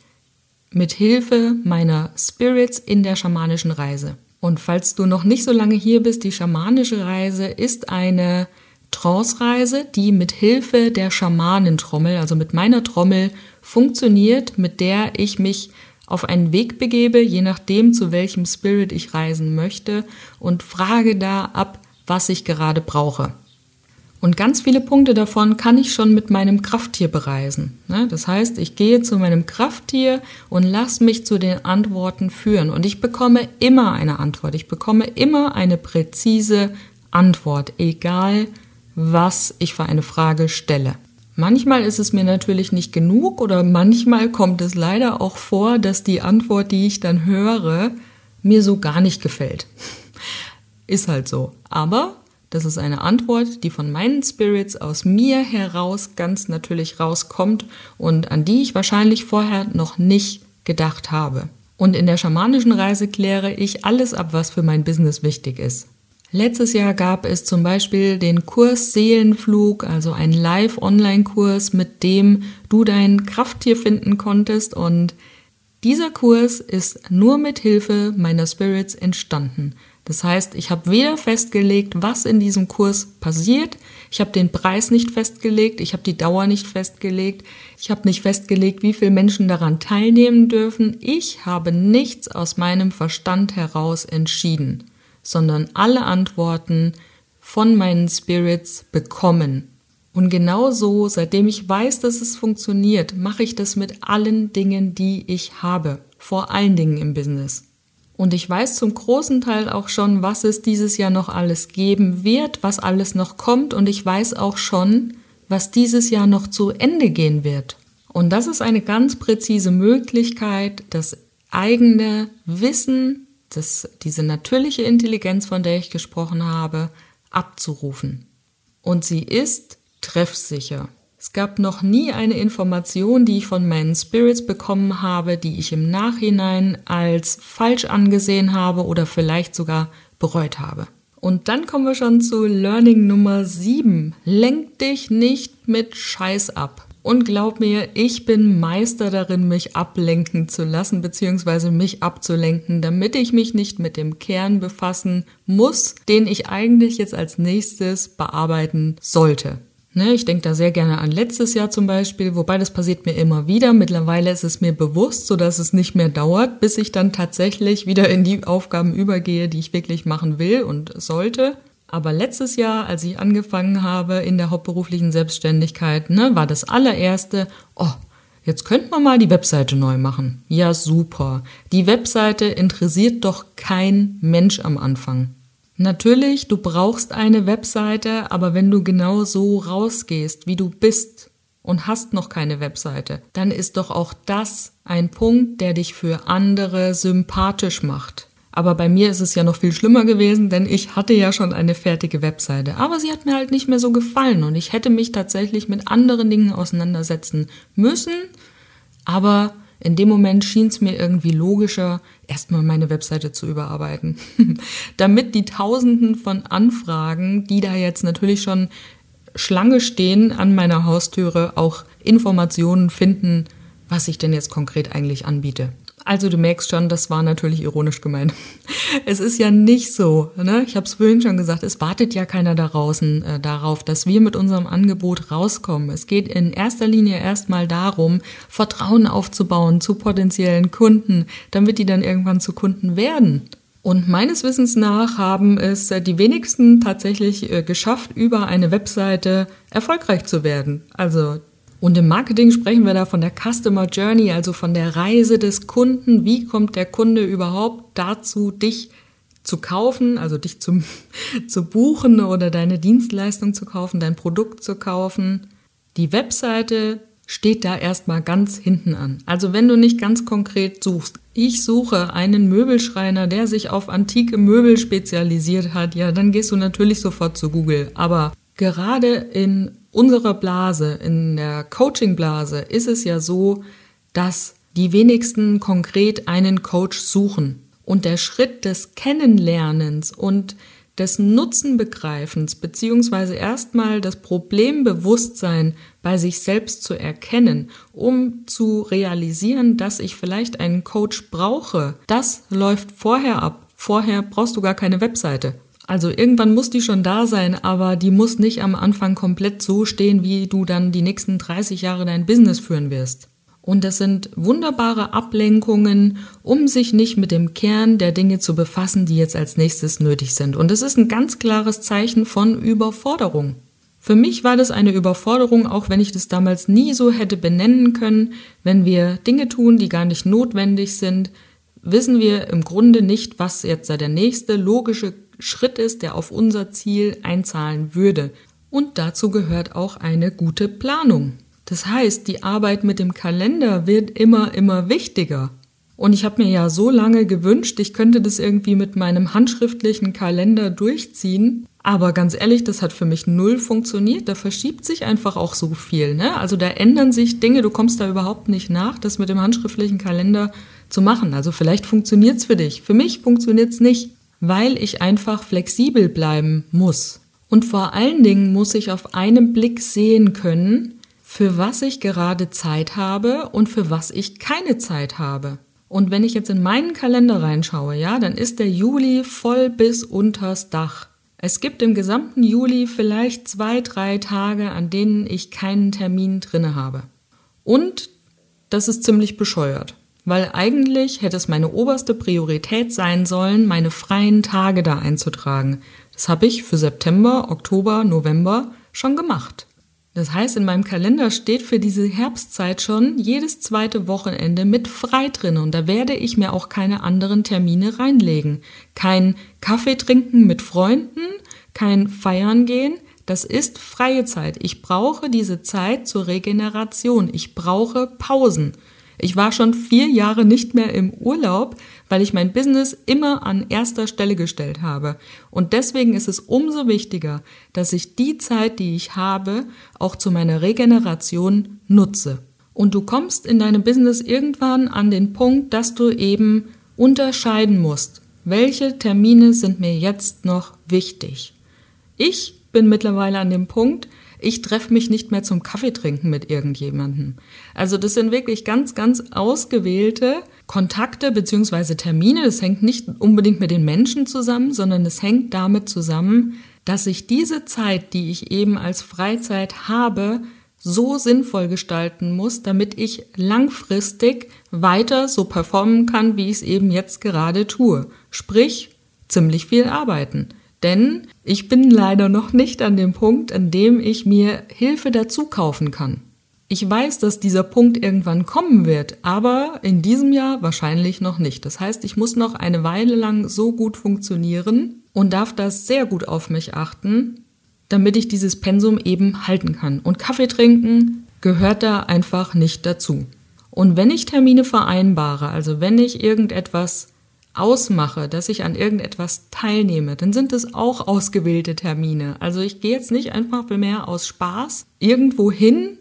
mit Hilfe meiner Spirits in der schamanischen Reise. Und falls du noch nicht so lange hier bist, die schamanische Reise ist eine Trance-Reise, die mit Hilfe der Schamanentrommel, also mit meiner Trommel, funktioniert, mit der ich mich auf einen Weg begebe, je nachdem, zu welchem Spirit ich reisen möchte und frage da ab, was ich gerade brauche. Und ganz viele Punkte davon kann ich schon mit meinem Krafttier bereisen. Ne? Das heißt, ich gehe zu meinem Krafttier und lasse mich zu den Antworten führen. Und ich bekomme immer eine Antwort. Ich bekomme immer eine präzise Antwort, egal was ich für eine Frage stelle. Manchmal ist es mir natürlich nicht genug oder manchmal kommt es leider auch vor, dass die Antwort, die ich dann höre, mir so gar nicht gefällt. [LAUGHS] Ist halt so. Aber das ist eine Antwort, die von meinen Spirits aus mir heraus ganz natürlich rauskommt und an die ich wahrscheinlich vorher noch nicht gedacht habe. Und in der schamanischen Reise kläre ich alles ab, was für mein Business wichtig ist. Letztes Jahr gab es zum Beispiel den Kurs Seelenflug, also ein Live-Online-Kurs, mit dem du dein Krafttier finden konntest. Und dieser Kurs ist nur mit Hilfe meiner Spirits entstanden. Das heißt, ich habe weder festgelegt, was in diesem Kurs passiert, ich habe den Preis nicht festgelegt, ich habe die Dauer nicht festgelegt, ich habe nicht festgelegt, wie viele Menschen daran teilnehmen dürfen. Ich habe nichts aus meinem Verstand heraus entschieden, sondern alle Antworten von meinen Spirits bekommen. Und genau so, seitdem ich weiß, dass es funktioniert, mache ich das mit allen Dingen, die ich habe. Vor allen Dingen im Business. Und ich weiß zum großen Teil auch schon, was es dieses Jahr noch alles geben wird, was alles noch kommt. Und ich weiß auch schon, was dieses Jahr noch zu Ende gehen wird. Und das ist eine ganz präzise Möglichkeit, das eigene Wissen, das, diese natürliche Intelligenz, von der ich gesprochen habe, abzurufen. Und sie ist treffsicher. Es gab noch nie eine Information, die ich von meinen Spirits bekommen habe, die ich im Nachhinein als falsch angesehen habe oder vielleicht sogar bereut habe. Und dann kommen wir schon zu Learning Nummer 7. Lenk dich nicht mit Scheiß ab. Und glaub mir, ich bin Meister darin, mich ablenken zu lassen, beziehungsweise mich abzulenken, damit ich mich nicht mit dem Kern befassen muss, den ich eigentlich jetzt als nächstes bearbeiten sollte. Ne, ich denke da sehr gerne an letztes Jahr zum Beispiel, wobei das passiert mir immer wieder. Mittlerweile ist es mir bewusst, so dass es nicht mehr dauert, bis ich dann tatsächlich wieder in die Aufgaben übergehe, die ich wirklich machen will und sollte. Aber letztes Jahr, als ich angefangen habe in der hauptberuflichen Selbstständigkeit, ne, war das allererste, oh, jetzt könnte man mal die Webseite neu machen. Ja, super. Die Webseite interessiert doch kein Mensch am Anfang. Natürlich, du brauchst eine Webseite, aber wenn du genau so rausgehst, wie du bist und hast noch keine Webseite, dann ist doch auch das ein Punkt, der dich für andere sympathisch macht. Aber bei mir ist es ja noch viel schlimmer gewesen, denn ich hatte ja schon eine fertige Webseite. Aber sie hat mir halt nicht mehr so gefallen und ich hätte mich tatsächlich mit anderen Dingen auseinandersetzen müssen. Aber in dem Moment schien es mir irgendwie logischer, erstmal meine Webseite zu überarbeiten. [LAUGHS] Damit die Tausenden von Anfragen, die da jetzt natürlich schon Schlange stehen an meiner Haustüre, auch Informationen finden, was ich denn jetzt konkret eigentlich anbiete. Also du merkst schon, das war natürlich ironisch gemeint. [LAUGHS] Es ist ja nicht so, ne? ich habe es vorhin schon gesagt, es wartet ja keiner da draußen äh, darauf, dass wir mit unserem Angebot rauskommen. Es geht in erster Linie erstmal darum, Vertrauen aufzubauen zu potenziellen Kunden, damit die dann irgendwann zu Kunden werden. Und meines Wissens nach haben es die wenigsten tatsächlich äh, geschafft, über eine Webseite erfolgreich zu werden. Also und im Marketing sprechen wir da von der Customer Journey, also von der Reise des Kunden. Wie kommt der Kunde überhaupt dazu, dich zu kaufen, also dich zum, [LAUGHS] zu buchen oder deine Dienstleistung zu kaufen, dein Produkt zu kaufen? Die Webseite steht da erstmal ganz hinten an. Also wenn du nicht ganz konkret suchst, ich suche einen Möbelschreiner, der sich auf antike Möbel spezialisiert hat, ja, dann gehst du natürlich sofort zu Google. Aber gerade in unserer Blase, in der Coaching-Blase, ist es ja so, dass die wenigsten konkret einen Coach suchen. Und der Schritt des Kennenlernens und des Nutzenbegreifens beziehungsweise erstmal das Problembewusstsein bei sich selbst zu erkennen, um zu realisieren, dass ich vielleicht einen Coach brauche, das läuft vorher ab. Vorher brauchst du gar keine Webseite. Also irgendwann muss die schon da sein, aber die muss nicht am Anfang komplett so stehen, wie du dann die nächsten 30 Jahre dein Business führen wirst. Und das sind wunderbare Ablenkungen, um sich nicht mit dem Kern der Dinge zu befassen, die jetzt als nächstes nötig sind. Und das ist ein ganz klares Zeichen von Überforderung. Für mich war das eine Überforderung, auch wenn ich das damals nie so hätte benennen können. Wenn wir Dinge tun, die gar nicht notwendig sind, wissen wir im Grunde nicht, was jetzt der nächste logische Schritt ist, der auf unser Ziel einzahlen würde. Und dazu gehört auch eine gute Planung. Das heißt, die Arbeit mit dem Kalender wird immer, immer wichtiger. Und ich habe mir ja so lange gewünscht, ich könnte das irgendwie mit meinem handschriftlichen Kalender durchziehen. Aber ganz ehrlich, das hat für mich null funktioniert. Da verschiebt sich einfach auch so viel. Ne? Also da ändern sich Dinge, du kommst da überhaupt nicht nach, das mit dem handschriftlichen Kalender zu machen. Also vielleicht funktioniert's für dich. Für mich funktioniert's nicht weil ich einfach flexibel bleiben muss. Und vor allen Dingen muss ich auf einen Blick sehen können, für was ich gerade Zeit habe und für was ich keine Zeit habe. Und wenn ich jetzt in meinen Kalender reinschaue, ja, dann ist der Juli voll bis unters Dach. Es gibt im gesamten Juli vielleicht zwei, drei Tage, an denen ich keinen Termin drinne habe. Und das ist ziemlich bescheuert weil eigentlich hätte es meine oberste Priorität sein sollen, meine freien Tage da einzutragen. Das habe ich für September, Oktober, November schon gemacht. Das heißt, in meinem Kalender steht für diese Herbstzeit schon jedes zweite Wochenende mit frei drin und da werde ich mir auch keine anderen Termine reinlegen. Kein Kaffee trinken mit Freunden, kein Feiern gehen, das ist freie Zeit. Ich brauche diese Zeit zur Regeneration. Ich brauche Pausen. Ich war schon vier Jahre nicht mehr im Urlaub, weil ich mein Business immer an erster Stelle gestellt habe. Und deswegen ist es umso wichtiger, dass ich die Zeit, die ich habe, auch zu meiner Regeneration nutze. Und du kommst in deinem Business irgendwann an den Punkt, dass du eben unterscheiden musst, welche Termine sind mir jetzt noch wichtig. Ich bin mittlerweile an dem Punkt, ich treffe mich nicht mehr zum Kaffee trinken mit irgendjemandem. Also das sind wirklich ganz, ganz ausgewählte Kontakte beziehungsweise Termine. Das hängt nicht unbedingt mit den Menschen zusammen, sondern es hängt damit zusammen, dass ich diese Zeit, die ich eben als Freizeit habe, so sinnvoll gestalten muss, damit ich langfristig weiter so performen kann, wie ich es eben jetzt gerade tue. Sprich, ziemlich viel arbeiten. Denn ich bin leider noch nicht an dem Punkt, an dem ich mir Hilfe dazu kaufen kann. Ich weiß, dass dieser Punkt irgendwann kommen wird, aber in diesem Jahr wahrscheinlich noch nicht. Das heißt, ich muss noch eine Weile lang so gut funktionieren und darf das sehr gut auf mich achten, damit ich dieses Pensum eben halten kann. Und Kaffee trinken gehört da einfach nicht dazu. Und wenn ich Termine vereinbare, also wenn ich irgendetwas ausmache, dass ich an irgendetwas teilnehme, dann sind es auch ausgewählte Termine. Also ich gehe jetzt nicht einfach mehr aus Spaß irgendwo hin,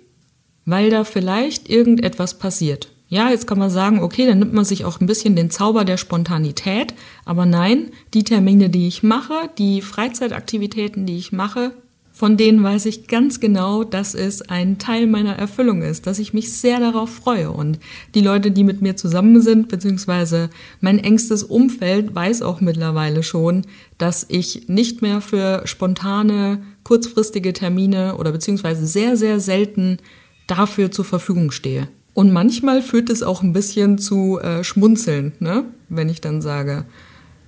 weil da vielleicht irgendetwas passiert. Ja, jetzt kann man sagen, okay, dann nimmt man sich auch ein bisschen den Zauber der Spontanität, aber nein, die Termine, die ich mache, die Freizeitaktivitäten, die ich mache, von denen weiß ich ganz genau, dass es ein Teil meiner Erfüllung ist, dass ich mich sehr darauf freue. Und die Leute, die mit mir zusammen sind, beziehungsweise mein engstes Umfeld, weiß auch mittlerweile schon, dass ich nicht mehr für spontane, kurzfristige Termine oder beziehungsweise sehr, sehr selten dafür zur Verfügung stehe. Und manchmal führt es auch ein bisschen zu äh, Schmunzeln, ne? wenn ich dann sage,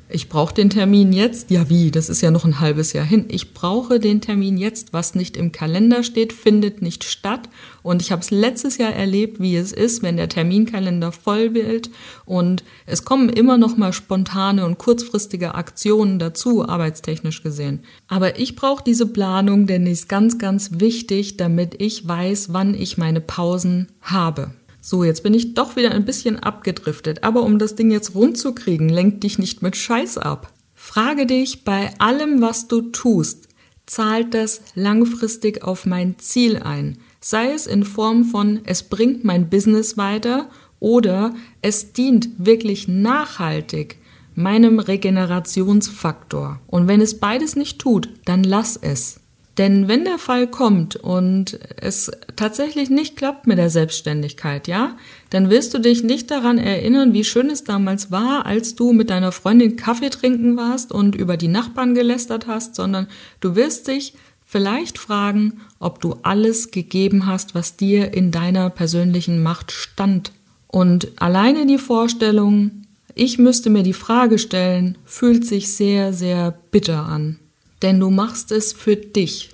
ich brauche den Termin jetzt. Ja, wie? Das ist ja noch ein halbes Jahr hin. Ich brauche den Termin jetzt. Was nicht im Kalender steht, findet nicht statt. Und ich habe es letztes Jahr erlebt, wie es ist, wenn der Terminkalender voll wird. Und es kommen immer noch mal spontane und kurzfristige Aktionen dazu, arbeitstechnisch gesehen. Aber ich brauche diese Planung, denn die ist ganz, ganz wichtig, damit ich weiß, wann ich meine Pausen habe. So, jetzt bin ich doch wieder ein bisschen abgedriftet, aber um das Ding jetzt rund zu kriegen, lenk dich nicht mit Scheiß ab. Frage dich bei allem, was du tust, zahlt das langfristig auf mein Ziel ein? Sei es in Form von, es bringt mein Business weiter oder es dient wirklich nachhaltig meinem Regenerationsfaktor. Und wenn es beides nicht tut, dann lass es. Denn wenn der Fall kommt und es tatsächlich nicht klappt mit der Selbstständigkeit, ja, dann wirst du dich nicht daran erinnern, wie schön es damals war, als du mit deiner Freundin Kaffee trinken warst und über die Nachbarn gelästert hast, sondern du wirst dich vielleicht fragen, ob du alles gegeben hast, was dir in deiner persönlichen Macht stand. Und alleine die Vorstellung, ich müsste mir die Frage stellen, fühlt sich sehr, sehr bitter an denn du machst es für dich.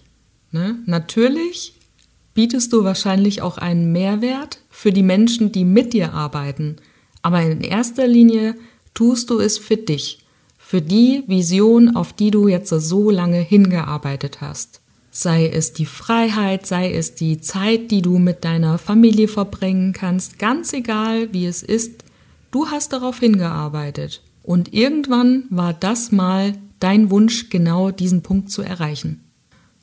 Ne? Natürlich bietest du wahrscheinlich auch einen Mehrwert für die Menschen, die mit dir arbeiten, aber in erster Linie tust du es für dich, für die Vision, auf die du jetzt so lange hingearbeitet hast. Sei es die Freiheit, sei es die Zeit, die du mit deiner Familie verbringen kannst, ganz egal wie es ist, du hast darauf hingearbeitet. Und irgendwann war das mal dein Wunsch, genau diesen Punkt zu erreichen.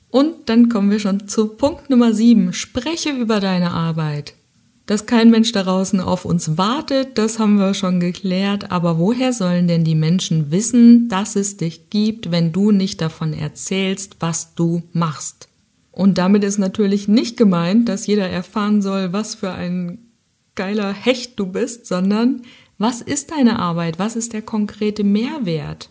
Und dann kommen wir schon zu Punkt Nummer 7. Spreche über deine Arbeit. Dass kein Mensch da draußen auf uns wartet, das haben wir schon geklärt. Aber woher sollen denn die Menschen wissen, dass es dich gibt, wenn du nicht davon erzählst, was du machst? Und damit ist natürlich nicht gemeint, dass jeder erfahren soll, was für ein geiler Hecht du bist, sondern was ist deine Arbeit? Was ist der konkrete Mehrwert?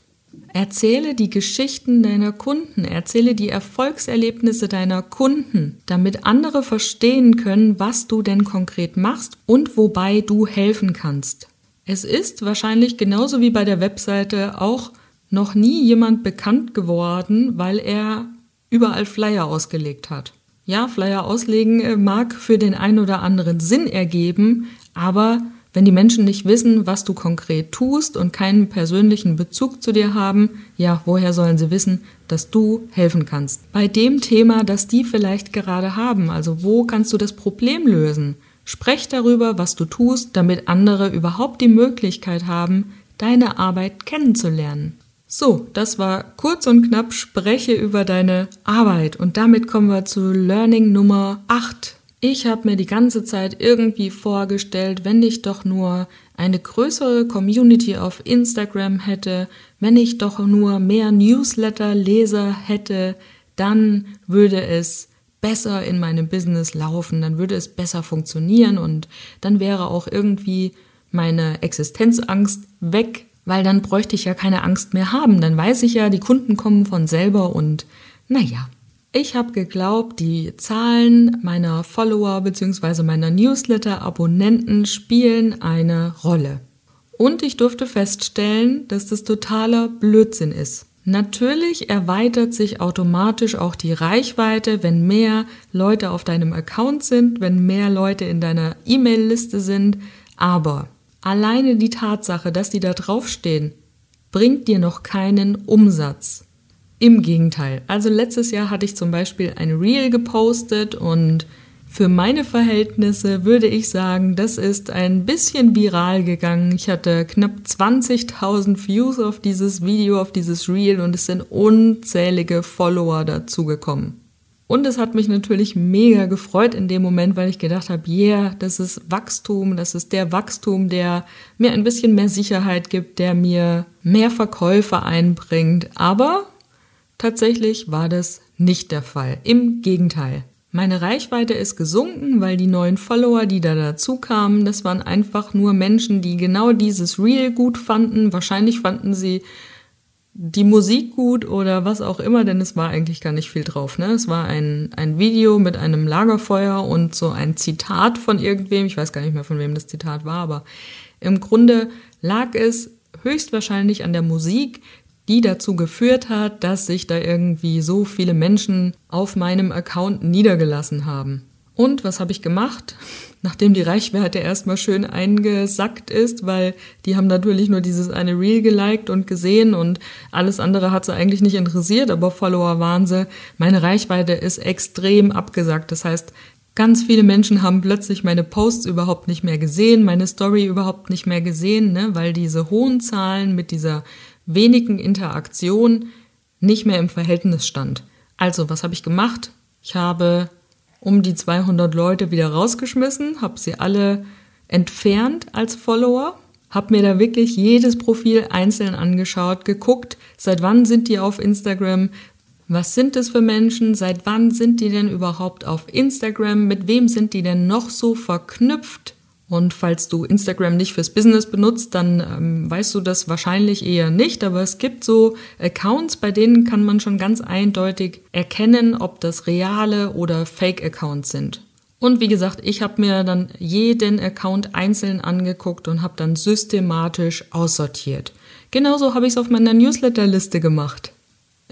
Erzähle die Geschichten deiner Kunden, erzähle die Erfolgserlebnisse deiner Kunden, damit andere verstehen können, was du denn konkret machst und wobei du helfen kannst. Es ist wahrscheinlich genauso wie bei der Webseite auch noch nie jemand bekannt geworden, weil er überall Flyer ausgelegt hat. Ja, Flyer auslegen äh, mag für den einen oder anderen Sinn ergeben, aber wenn die Menschen nicht wissen, was du konkret tust und keinen persönlichen Bezug zu dir haben, ja, woher sollen sie wissen, dass du helfen kannst? Bei dem Thema, das die vielleicht gerade haben, also wo kannst du das Problem lösen? Sprech darüber, was du tust, damit andere überhaupt die Möglichkeit haben, deine Arbeit kennenzulernen. So, das war kurz und knapp, spreche über deine Arbeit und damit kommen wir zu Learning Nummer 8. Ich habe mir die ganze Zeit irgendwie vorgestellt, wenn ich doch nur eine größere Community auf Instagram hätte, wenn ich doch nur mehr Newsletter-Leser hätte, dann würde es besser in meinem Business laufen, dann würde es besser funktionieren und dann wäre auch irgendwie meine Existenzangst weg weil dann bräuchte ich ja keine Angst mehr haben. Dann weiß ich ja, die Kunden kommen von selber und naja. Ich habe geglaubt, die Zahlen meiner Follower bzw. meiner Newsletter-Abonnenten spielen eine Rolle. Und ich durfte feststellen, dass das totaler Blödsinn ist. Natürlich erweitert sich automatisch auch die Reichweite, wenn mehr Leute auf deinem Account sind, wenn mehr Leute in deiner E-Mail-Liste sind, aber alleine die Tatsache, dass die da draufstehen, bringt dir noch keinen Umsatz. Im Gegenteil. Also letztes Jahr hatte ich zum Beispiel ein Reel gepostet und für meine Verhältnisse würde ich sagen, das ist ein bisschen viral gegangen. Ich hatte knapp 20.000 Views auf dieses Video, auf dieses Reel und es sind unzählige Follower dazugekommen. Und es hat mich natürlich mega gefreut in dem Moment, weil ich gedacht habe, yeah, das ist Wachstum, das ist der Wachstum, der mir ein bisschen mehr Sicherheit gibt, der mir mehr Verkäufe einbringt. Aber tatsächlich war das nicht der Fall. Im Gegenteil. Meine Reichweite ist gesunken, weil die neuen Follower, die da dazu kamen, das waren einfach nur Menschen, die genau dieses Reel gut fanden. Wahrscheinlich fanden sie die Musik gut oder was auch immer, denn es war eigentlich gar nicht viel drauf. Ne? Es war ein, ein Video mit einem Lagerfeuer und so ein Zitat von irgendwem. Ich weiß gar nicht mehr, von wem das Zitat war, aber im Grunde lag es höchstwahrscheinlich an der Musik, die dazu geführt hat, dass sich da irgendwie so viele Menschen auf meinem Account niedergelassen haben. Und was habe ich gemacht? [LAUGHS] Nachdem die Reichweite erstmal schön eingesackt ist, weil die haben natürlich nur dieses eine Reel geliked und gesehen und alles andere hat sie eigentlich nicht interessiert, aber Follower waren sie. Meine Reichweite ist extrem abgesackt. Das heißt, ganz viele Menschen haben plötzlich meine Posts überhaupt nicht mehr gesehen, meine Story überhaupt nicht mehr gesehen, ne, weil diese hohen Zahlen mit dieser wenigen Interaktion nicht mehr im Verhältnis stand. Also, was habe ich gemacht? Ich habe um die 200 Leute wieder rausgeschmissen, habe sie alle entfernt als Follower, habe mir da wirklich jedes Profil einzeln angeschaut, geguckt, seit wann sind die auf Instagram, was sind es für Menschen, seit wann sind die denn überhaupt auf Instagram, mit wem sind die denn noch so verknüpft und falls du Instagram nicht fürs Business benutzt, dann ähm, weißt du das wahrscheinlich eher nicht. Aber es gibt so Accounts, bei denen kann man schon ganz eindeutig erkennen, ob das reale oder Fake-Accounts sind. Und wie gesagt, ich habe mir dann jeden Account einzeln angeguckt und habe dann systematisch aussortiert. Genauso habe ich es auf meiner Newsletterliste gemacht.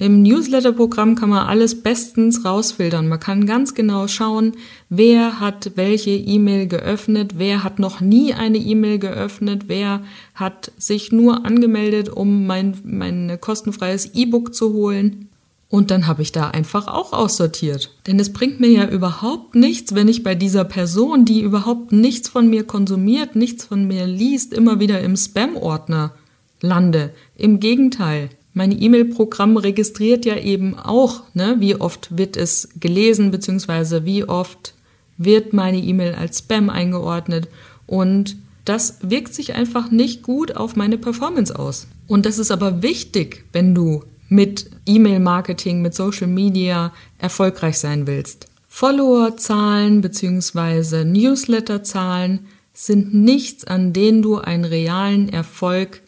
Im Newsletter-Programm kann man alles bestens rausfiltern. Man kann ganz genau schauen, wer hat welche E-Mail geöffnet, wer hat noch nie eine E-Mail geöffnet, wer hat sich nur angemeldet, um mein, mein kostenfreies E-Book zu holen. Und dann habe ich da einfach auch aussortiert. Denn es bringt mir ja überhaupt nichts, wenn ich bei dieser Person, die überhaupt nichts von mir konsumiert, nichts von mir liest, immer wieder im Spam-Ordner lande. Im Gegenteil mein E-Mail-Programm registriert ja eben auch, ne, wie oft wird es gelesen, beziehungsweise wie oft wird meine E-Mail als Spam eingeordnet. Und das wirkt sich einfach nicht gut auf meine Performance aus. Und das ist aber wichtig, wenn du mit E-Mail-Marketing, mit Social Media erfolgreich sein willst. Follower-Zahlen bzw. Newsletter-Zahlen sind nichts, an denen du einen realen Erfolg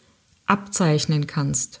abzeichnen kannst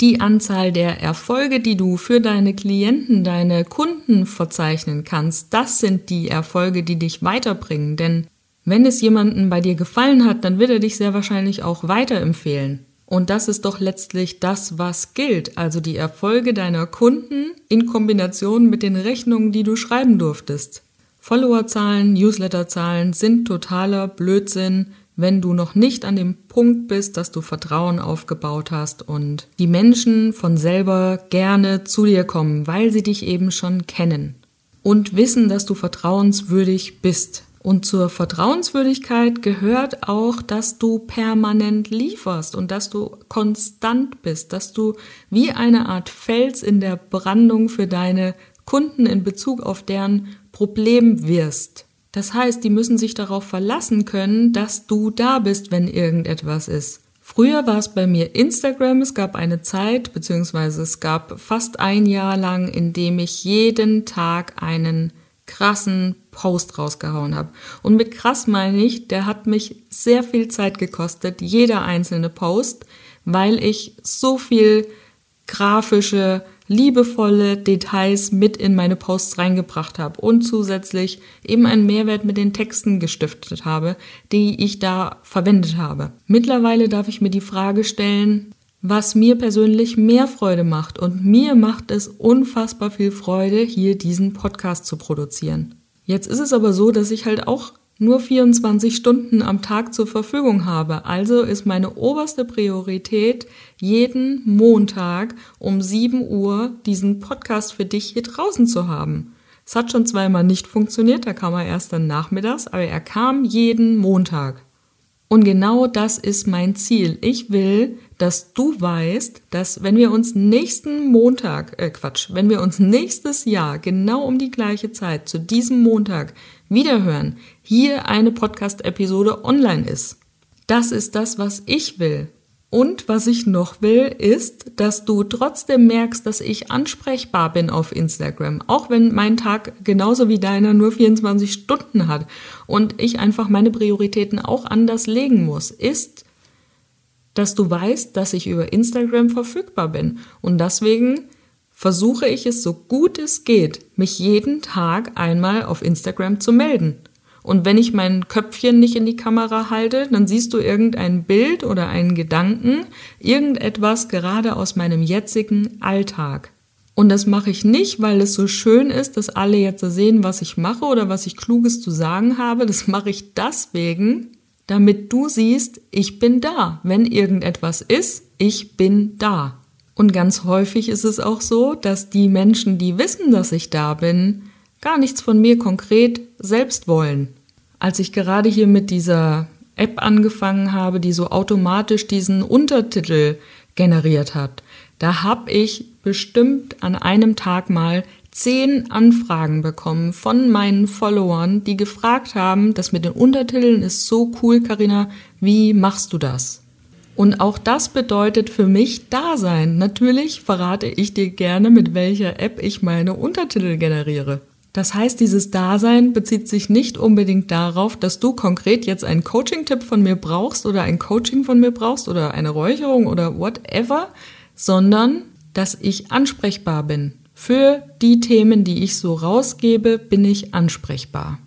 die Anzahl der Erfolge, die du für deine Klienten, deine Kunden verzeichnen kannst, das sind die Erfolge, die dich weiterbringen. Denn wenn es jemanden bei dir gefallen hat, dann wird er dich sehr wahrscheinlich auch weiterempfehlen. Und das ist doch letztlich das, was gilt, also die Erfolge deiner Kunden in Kombination mit den Rechnungen, die du schreiben durftest. Followerzahlen, Newsletterzahlen sind totaler Blödsinn, wenn du noch nicht an dem Punkt bist, dass du Vertrauen aufgebaut hast und die Menschen von selber gerne zu dir kommen, weil sie dich eben schon kennen und wissen, dass du vertrauenswürdig bist. Und zur Vertrauenswürdigkeit gehört auch, dass du permanent lieferst und dass du konstant bist, dass du wie eine Art Fels in der Brandung für deine Kunden in Bezug auf deren Problem wirst. Das heißt, die müssen sich darauf verlassen können, dass du da bist, wenn irgendetwas ist. Früher war es bei mir Instagram. Es gab eine Zeit, beziehungsweise es gab fast ein Jahr lang, in dem ich jeden Tag einen krassen Post rausgehauen habe. Und mit krass meine ich, der hat mich sehr viel Zeit gekostet, jeder einzelne Post, weil ich so viel grafische, liebevolle Details mit in meine Posts reingebracht habe und zusätzlich eben einen Mehrwert mit den Texten gestiftet habe, die ich da verwendet habe. Mittlerweile darf ich mir die Frage stellen, was mir persönlich mehr Freude macht. Und mir macht es unfassbar viel Freude, hier diesen Podcast zu produzieren. Jetzt ist es aber so, dass ich halt auch nur 24 Stunden am Tag zur Verfügung habe. Also ist meine oberste Priorität, jeden Montag um 7 Uhr diesen Podcast für dich hier draußen zu haben. Es hat schon zweimal nicht funktioniert, da kam er erst dann nachmittags, aber er kam jeden Montag. Und genau das ist mein Ziel. Ich will, dass du weißt, dass wenn wir uns nächsten Montag, äh Quatsch, wenn wir uns nächstes Jahr genau um die gleiche Zeit zu diesem Montag wiederhören, hier eine Podcast-Episode online ist. Das ist das, was ich will. Und was ich noch will, ist, dass du trotzdem merkst, dass ich ansprechbar bin auf Instagram. Auch wenn mein Tag genauso wie deiner nur 24 Stunden hat und ich einfach meine Prioritäten auch anders legen muss, ist, dass du weißt, dass ich über Instagram verfügbar bin. Und deswegen versuche ich es so gut es geht, mich jeden Tag einmal auf Instagram zu melden. Und wenn ich mein Köpfchen nicht in die Kamera halte, dann siehst du irgendein Bild oder einen Gedanken, irgendetwas gerade aus meinem jetzigen Alltag. Und das mache ich nicht, weil es so schön ist, dass alle jetzt sehen, was ich mache oder was ich kluges zu sagen habe. Das mache ich deswegen, damit du siehst, ich bin da. Wenn irgendetwas ist, ich bin da. Und ganz häufig ist es auch so, dass die Menschen, die wissen, dass ich da bin, gar nichts von mir konkret selbst wollen. Als ich gerade hier mit dieser App angefangen habe, die so automatisch diesen Untertitel generiert hat, da habe ich bestimmt an einem Tag mal zehn Anfragen bekommen von meinen Followern, die gefragt haben, das mit den Untertiteln ist so cool, Karina, wie machst du das? Und auch das bedeutet für mich Dasein. Natürlich verrate ich dir gerne, mit welcher App ich meine Untertitel generiere. Das heißt, dieses Dasein bezieht sich nicht unbedingt darauf, dass du konkret jetzt einen Coaching-Tipp von mir brauchst oder ein Coaching von mir brauchst oder eine Räucherung oder whatever, sondern dass ich ansprechbar bin. Für die Themen, die ich so rausgebe, bin ich ansprechbar.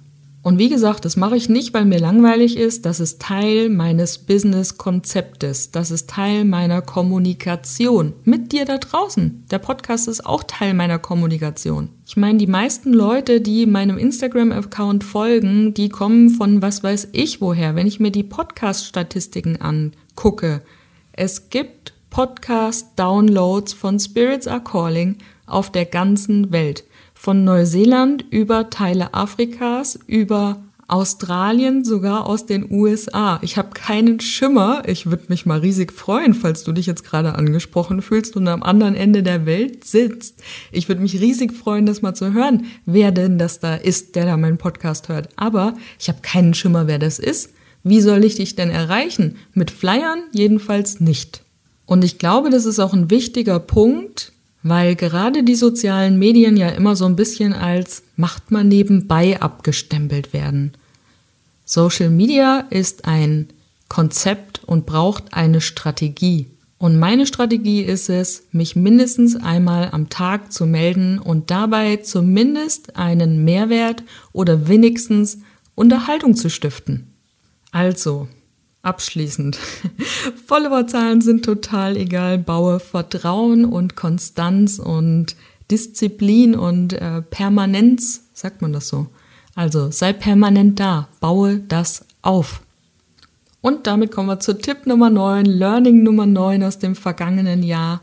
Und wie gesagt, das mache ich nicht, weil mir langweilig ist. Das ist Teil meines Business-Konzeptes. Das ist Teil meiner Kommunikation mit dir da draußen. Der Podcast ist auch Teil meiner Kommunikation. Ich meine, die meisten Leute, die meinem Instagram-Account folgen, die kommen von was weiß ich woher. Wenn ich mir die Podcast-Statistiken angucke, es gibt Podcast-Downloads von Spirits Are Calling auf der ganzen Welt von Neuseeland über Teile Afrikas, über Australien, sogar aus den USA. Ich habe keinen Schimmer. Ich würde mich mal riesig freuen, falls du dich jetzt gerade angesprochen fühlst und am anderen Ende der Welt sitzt. Ich würde mich riesig freuen, das mal zu hören, wer denn das da ist, der da meinen Podcast hört. Aber ich habe keinen Schimmer, wer das ist. Wie soll ich dich denn erreichen? Mit Flyern jedenfalls nicht. Und ich glaube, das ist auch ein wichtiger Punkt, weil gerade die sozialen Medien ja immer so ein bisschen als macht man nebenbei abgestempelt werden. Social Media ist ein Konzept und braucht eine Strategie. Und meine Strategie ist es, mich mindestens einmal am Tag zu melden und dabei zumindest einen Mehrwert oder wenigstens Unterhaltung zu stiften. Also, Abschließend. [LAUGHS] Followerzahlen sind total egal. Baue Vertrauen und Konstanz und Disziplin und äh, Permanenz, sagt man das so. Also sei permanent da, baue das auf. Und damit kommen wir zu Tipp Nummer 9, Learning Nummer 9 aus dem vergangenen Jahr.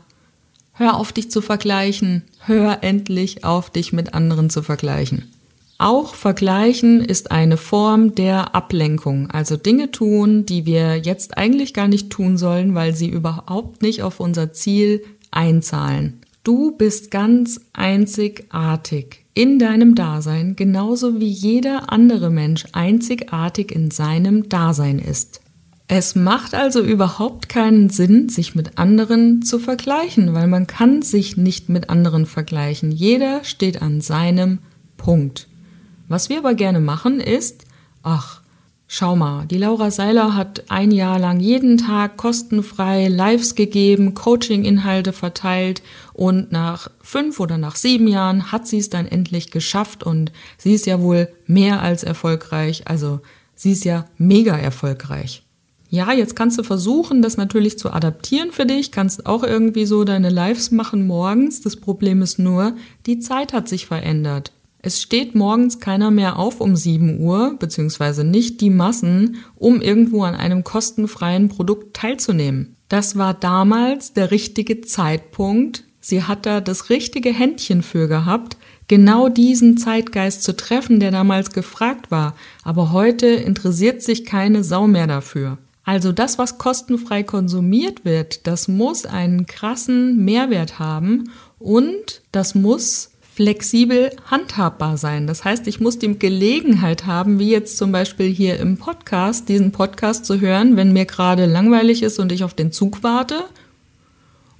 Hör auf dich zu vergleichen. Hör endlich auf dich mit anderen zu vergleichen. Auch vergleichen ist eine Form der Ablenkung, also Dinge tun, die wir jetzt eigentlich gar nicht tun sollen, weil sie überhaupt nicht auf unser Ziel einzahlen. Du bist ganz einzigartig in deinem Dasein, genauso wie jeder andere Mensch einzigartig in seinem Dasein ist. Es macht also überhaupt keinen Sinn, sich mit anderen zu vergleichen, weil man kann sich nicht mit anderen vergleichen. Jeder steht an seinem Punkt. Was wir aber gerne machen ist, ach, Schau mal, die Laura Seiler hat ein Jahr lang jeden Tag kostenfrei Lives gegeben, Coaching-Inhalte verteilt und nach fünf oder nach sieben Jahren hat sie es dann endlich geschafft und sie ist ja wohl mehr als erfolgreich, also sie ist ja mega erfolgreich. Ja, jetzt kannst du versuchen, das natürlich zu adaptieren für dich, kannst auch irgendwie so deine Lives machen morgens. Das Problem ist nur, die Zeit hat sich verändert. Es steht morgens keiner mehr auf um 7 Uhr, beziehungsweise nicht die Massen, um irgendwo an einem kostenfreien Produkt teilzunehmen. Das war damals der richtige Zeitpunkt. Sie hat da das richtige Händchen für gehabt, genau diesen Zeitgeist zu treffen, der damals gefragt war. Aber heute interessiert sich keine Sau mehr dafür. Also das, was kostenfrei konsumiert wird, das muss einen krassen Mehrwert haben und das muss flexibel handhabbar sein. Das heißt, ich muss die Gelegenheit haben, wie jetzt zum Beispiel hier im Podcast, diesen Podcast zu hören, wenn mir gerade langweilig ist und ich auf den Zug warte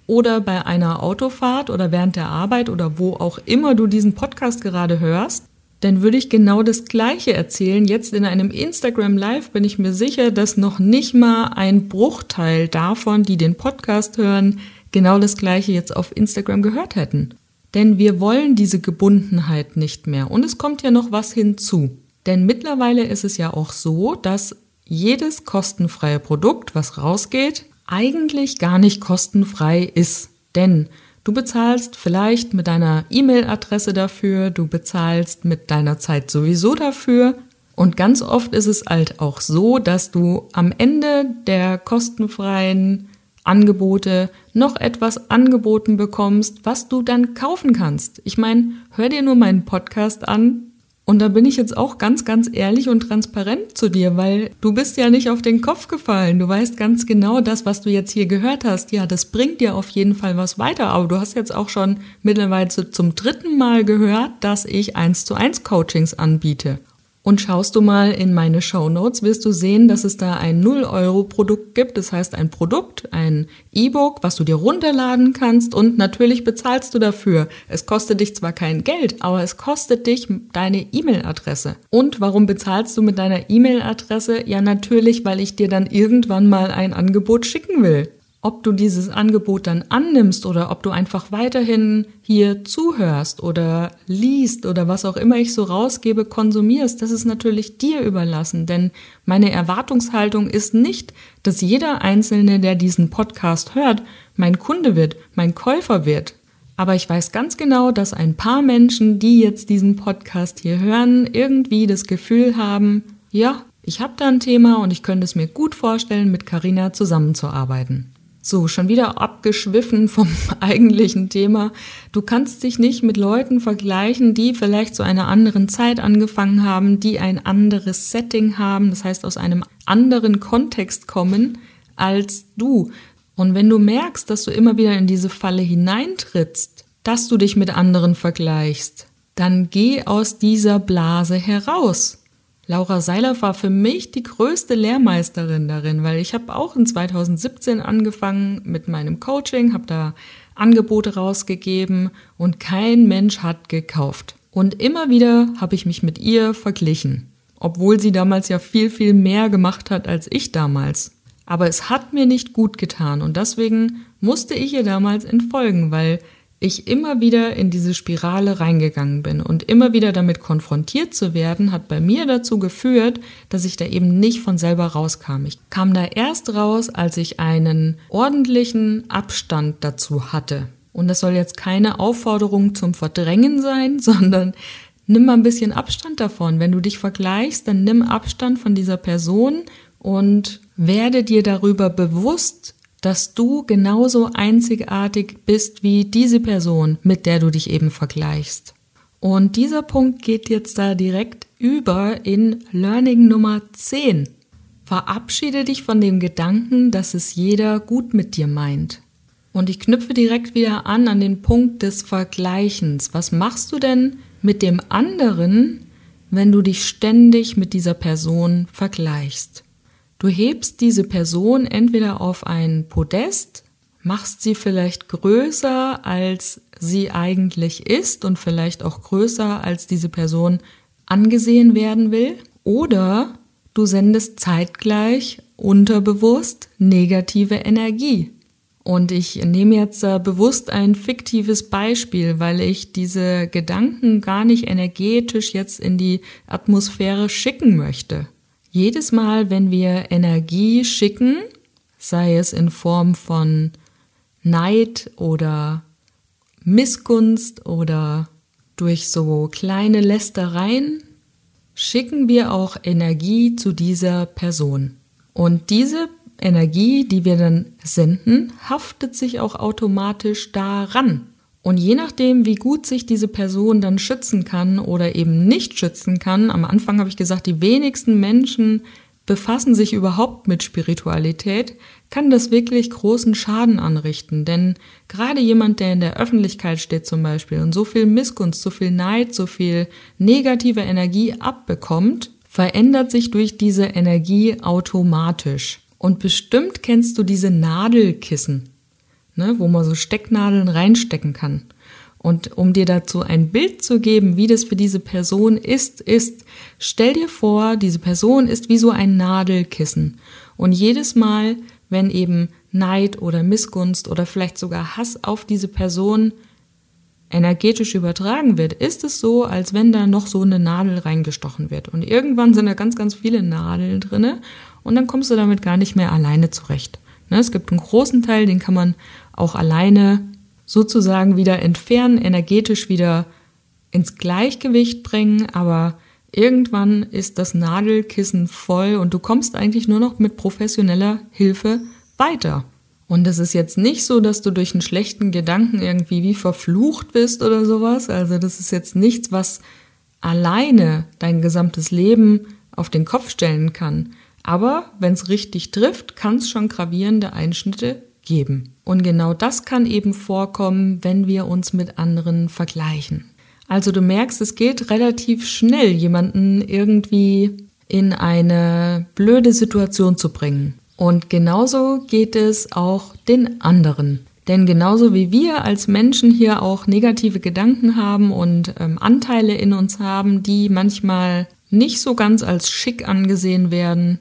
oder bei einer Autofahrt oder während der Arbeit oder wo auch immer du diesen Podcast gerade hörst, dann würde ich genau das Gleiche erzählen. Jetzt in einem Instagram Live bin ich mir sicher, dass noch nicht mal ein Bruchteil davon, die den Podcast hören, genau das Gleiche jetzt auf Instagram gehört hätten. Denn wir wollen diese Gebundenheit nicht mehr. Und es kommt ja noch was hinzu. Denn mittlerweile ist es ja auch so, dass jedes kostenfreie Produkt, was rausgeht, eigentlich gar nicht kostenfrei ist. Denn du bezahlst vielleicht mit deiner E-Mail-Adresse dafür, du bezahlst mit deiner Zeit sowieso dafür. Und ganz oft ist es halt auch so, dass du am Ende der kostenfreien Angebote noch etwas angeboten bekommst, was du dann kaufen kannst. Ich meine, hör dir nur meinen Podcast an und da bin ich jetzt auch ganz, ganz ehrlich und transparent zu dir, weil du bist ja nicht auf den Kopf gefallen. Du weißt ganz genau, das, was du jetzt hier gehört hast, ja, das bringt dir auf jeden Fall was weiter. Aber du hast jetzt auch schon mittlerweile zum dritten Mal gehört, dass ich eins zu eins Coachings anbiete. Und schaust du mal in meine Show Notes, wirst du sehen, dass es da ein 0-Euro-Produkt gibt. Das heißt ein Produkt, ein E-Book, was du dir runterladen kannst und natürlich bezahlst du dafür. Es kostet dich zwar kein Geld, aber es kostet dich deine E-Mail-Adresse. Und warum bezahlst du mit deiner E-Mail-Adresse? Ja, natürlich, weil ich dir dann irgendwann mal ein Angebot schicken will ob du dieses Angebot dann annimmst oder ob du einfach weiterhin hier zuhörst oder liest oder was auch immer ich so rausgebe, konsumierst, das ist natürlich dir überlassen. Denn meine Erwartungshaltung ist nicht, dass jeder Einzelne, der diesen Podcast hört, mein Kunde wird, mein Käufer wird. Aber ich weiß ganz genau, dass ein paar Menschen, die jetzt diesen Podcast hier hören, irgendwie das Gefühl haben, ja, ich habe da ein Thema und ich könnte es mir gut vorstellen, mit Carina zusammenzuarbeiten. So, schon wieder abgeschwiffen vom [LAUGHS] eigentlichen Thema. Du kannst dich nicht mit Leuten vergleichen, die vielleicht zu einer anderen Zeit angefangen haben, die ein anderes Setting haben, das heißt aus einem anderen Kontext kommen als du. Und wenn du merkst, dass du immer wieder in diese Falle hineintrittst, dass du dich mit anderen vergleichst, dann geh aus dieser Blase heraus. Laura Seiler war für mich die größte Lehrmeisterin darin, weil ich habe auch in 2017 angefangen mit meinem Coaching, habe da Angebote rausgegeben und kein Mensch hat gekauft. Und immer wieder habe ich mich mit ihr verglichen, obwohl sie damals ja viel, viel mehr gemacht hat als ich damals. Aber es hat mir nicht gut getan und deswegen musste ich ihr damals entfolgen, weil ich immer wieder in diese Spirale reingegangen bin und immer wieder damit konfrontiert zu werden, hat bei mir dazu geführt, dass ich da eben nicht von selber rauskam. Ich kam da erst raus, als ich einen ordentlichen Abstand dazu hatte. Und das soll jetzt keine Aufforderung zum Verdrängen sein, [LAUGHS] sondern nimm mal ein bisschen Abstand davon. Wenn du dich vergleichst, dann nimm Abstand von dieser Person und werde dir darüber bewusst, dass du genauso einzigartig bist wie diese Person, mit der du dich eben vergleichst. Und dieser Punkt geht jetzt da direkt über in Learning Nummer 10. Verabschiede dich von dem Gedanken, dass es jeder gut mit dir meint. Und ich knüpfe direkt wieder an an den Punkt des Vergleichens. Was machst du denn mit dem anderen, wenn du dich ständig mit dieser Person vergleichst? Du hebst diese Person entweder auf ein Podest, machst sie vielleicht größer, als sie eigentlich ist und vielleicht auch größer, als diese Person angesehen werden will, oder du sendest zeitgleich unterbewusst negative Energie. Und ich nehme jetzt äh, bewusst ein fiktives Beispiel, weil ich diese Gedanken gar nicht energetisch jetzt in die Atmosphäre schicken möchte. Jedes Mal, wenn wir Energie schicken, sei es in Form von Neid oder Missgunst oder durch so kleine Lästereien, schicken wir auch Energie zu dieser Person. Und diese Energie, die wir dann senden, haftet sich auch automatisch daran. Und je nachdem, wie gut sich diese Person dann schützen kann oder eben nicht schützen kann, am Anfang habe ich gesagt, die wenigsten Menschen befassen sich überhaupt mit Spiritualität, kann das wirklich großen Schaden anrichten. Denn gerade jemand, der in der Öffentlichkeit steht zum Beispiel und so viel Missgunst, so viel Neid, so viel negative Energie abbekommt, verändert sich durch diese Energie automatisch. Und bestimmt kennst du diese Nadelkissen, ne, wo man so Stecknadeln reinstecken kann. Und um dir dazu ein Bild zu geben, wie das für diese Person ist, ist, stell dir vor, diese Person ist wie so ein Nadelkissen. Und jedes Mal, wenn eben Neid oder Missgunst oder vielleicht sogar Hass auf diese Person energetisch übertragen wird, ist es so, als wenn da noch so eine Nadel reingestochen wird. Und irgendwann sind da ganz, ganz viele Nadeln drinne und dann kommst du damit gar nicht mehr alleine zurecht. Ne, es gibt einen großen Teil, den kann man auch alleine sozusagen wieder entfernen, energetisch wieder ins Gleichgewicht bringen, aber irgendwann ist das Nadelkissen voll und du kommst eigentlich nur noch mit professioneller Hilfe weiter. Und es ist jetzt nicht so, dass du durch einen schlechten Gedanken irgendwie wie verflucht bist oder sowas. Also das ist jetzt nichts, was alleine dein gesamtes Leben auf den Kopf stellen kann. Aber wenn es richtig trifft, kann es schon gravierende Einschnitte geben. Und genau das kann eben vorkommen, wenn wir uns mit anderen vergleichen. Also du merkst, es geht relativ schnell, jemanden irgendwie in eine blöde Situation zu bringen. Und genauso geht es auch den anderen. Denn genauso wie wir als Menschen hier auch negative Gedanken haben und ähm, Anteile in uns haben, die manchmal nicht so ganz als schick angesehen werden,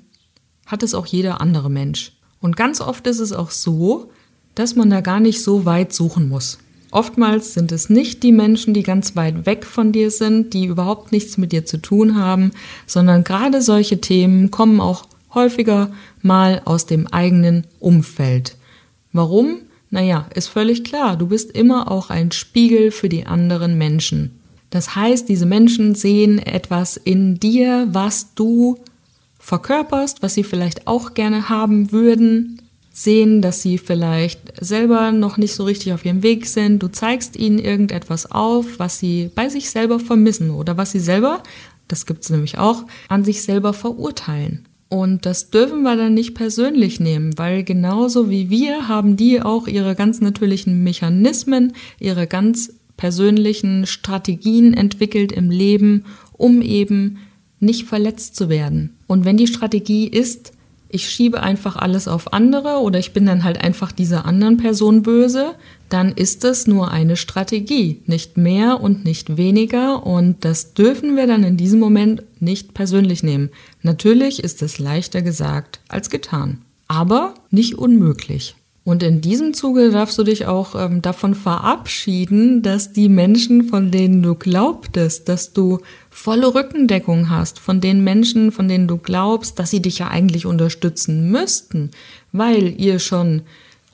hat es auch jeder andere Mensch. Und ganz oft ist es auch so, dass man da gar nicht so weit suchen muss. Oftmals sind es nicht die Menschen, die ganz weit weg von dir sind, die überhaupt nichts mit dir zu tun haben, sondern gerade solche Themen kommen auch häufiger mal aus dem eigenen Umfeld. Warum? Naja, ist völlig klar, du bist immer auch ein Spiegel für die anderen Menschen. Das heißt, diese Menschen sehen etwas in dir, was du verkörperst, was sie vielleicht auch gerne haben würden, sehen, dass sie vielleicht selber noch nicht so richtig auf ihrem Weg sind. Du zeigst ihnen irgendetwas auf, was sie bei sich selber vermissen oder was sie selber, das gibt's nämlich auch, an sich selber verurteilen. Und das dürfen wir dann nicht persönlich nehmen, weil genauso wie wir haben die auch ihre ganz natürlichen Mechanismen, ihre ganz persönlichen Strategien entwickelt im Leben, um eben nicht verletzt zu werden. Und wenn die Strategie ist, ich schiebe einfach alles auf andere oder ich bin dann halt einfach dieser anderen Person böse, dann ist es nur eine Strategie, nicht mehr und nicht weniger und das dürfen wir dann in diesem Moment nicht persönlich nehmen. Natürlich ist es leichter gesagt als getan, aber nicht unmöglich. Und in diesem Zuge darfst du dich auch ähm, davon verabschieden, dass die Menschen, von denen du glaubtest, dass du volle Rückendeckung hast, von den Menschen, von denen du glaubst, dass sie dich ja eigentlich unterstützen müssten, weil ihr schon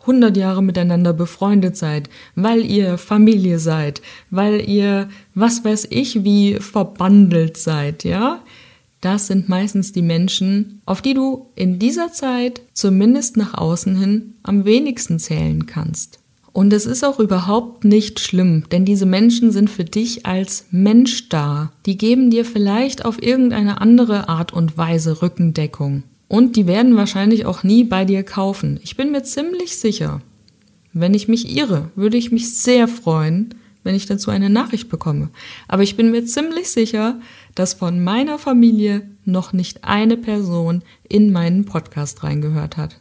100 Jahre miteinander befreundet seid, weil ihr Familie seid, weil ihr, was weiß ich, wie verbandelt seid, ja? Das sind meistens die Menschen, auf die du in dieser Zeit zumindest nach außen hin am wenigsten zählen kannst. Und es ist auch überhaupt nicht schlimm, denn diese Menschen sind für dich als Mensch da. Die geben dir vielleicht auf irgendeine andere Art und Weise Rückendeckung. Und die werden wahrscheinlich auch nie bei dir kaufen. Ich bin mir ziemlich sicher. Wenn ich mich irre, würde ich mich sehr freuen, wenn ich dazu eine Nachricht bekomme. Aber ich bin mir ziemlich sicher, dass von meiner Familie noch nicht eine Person in meinen Podcast reingehört hat.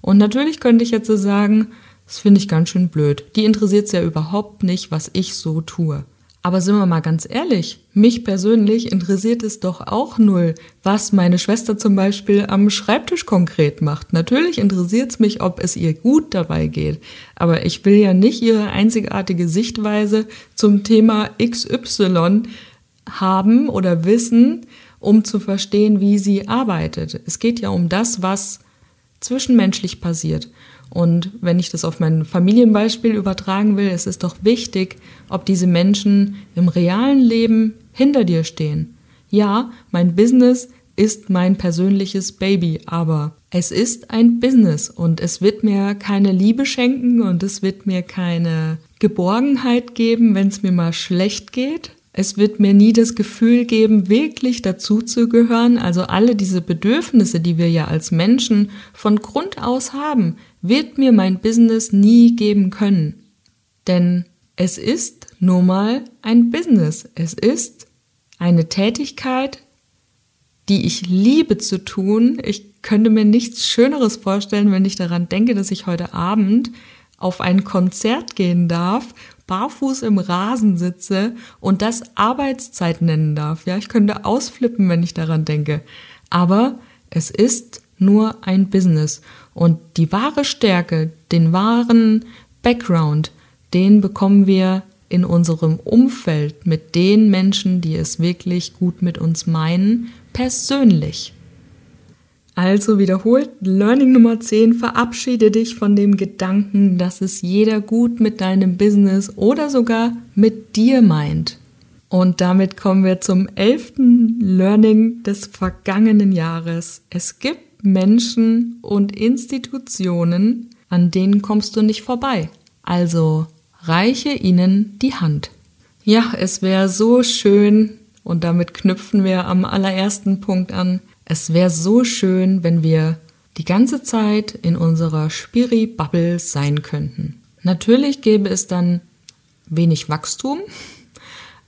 Und natürlich könnte ich jetzt so sagen, das finde ich ganz schön blöd. Die interessiert es ja überhaupt nicht, was ich so tue. Aber sind wir mal ganz ehrlich, mich persönlich interessiert es doch auch null, was meine Schwester zum Beispiel am Schreibtisch konkret macht. Natürlich interessiert es mich, ob es ihr gut dabei geht. Aber ich will ja nicht ihre einzigartige Sichtweise zum Thema XY haben oder wissen, um zu verstehen, wie sie arbeitet. Es geht ja um das, was zwischenmenschlich passiert. Und wenn ich das auf mein Familienbeispiel übertragen will, es ist doch wichtig, ob diese Menschen im realen Leben hinter dir stehen. Ja, mein Business ist mein persönliches Baby, aber es ist ein Business und es wird mir keine Liebe schenken und es wird mir keine Geborgenheit geben, wenn es mir mal schlecht geht. Es wird mir nie das Gefühl geben, wirklich dazuzugehören. Also alle diese Bedürfnisse, die wir ja als Menschen von Grund aus haben, wird mir mein Business nie geben können. Denn es ist nur mal ein Business. Es ist eine Tätigkeit, die ich liebe zu tun. Ich könnte mir nichts Schöneres vorstellen, wenn ich daran denke, dass ich heute Abend auf ein Konzert gehen darf, barfuß im Rasen sitze und das Arbeitszeit nennen darf. Ja, ich könnte ausflippen, wenn ich daran denke. Aber es ist nur ein Business. Und die wahre Stärke, den wahren Background, den bekommen wir in unserem Umfeld mit den Menschen, die es wirklich gut mit uns meinen, persönlich. Also wiederholt Learning Nummer 10, verabschiede dich von dem Gedanken, dass es jeder gut mit deinem Business oder sogar mit dir meint. Und damit kommen wir zum elften Learning des vergangenen Jahres. Es gibt Menschen und Institutionen, an denen kommst du nicht vorbei. Also reiche ihnen die Hand. Ja, es wäre so schön, und damit knüpfen wir am allerersten Punkt an, es wäre so schön, wenn wir die ganze Zeit in unserer Spiri-Bubble sein könnten. Natürlich gäbe es dann wenig Wachstum,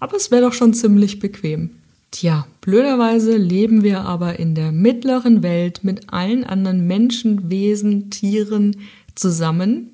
aber es wäre doch schon ziemlich bequem. Tja, blöderweise leben wir aber in der mittleren Welt mit allen anderen Menschen, Wesen, Tieren zusammen.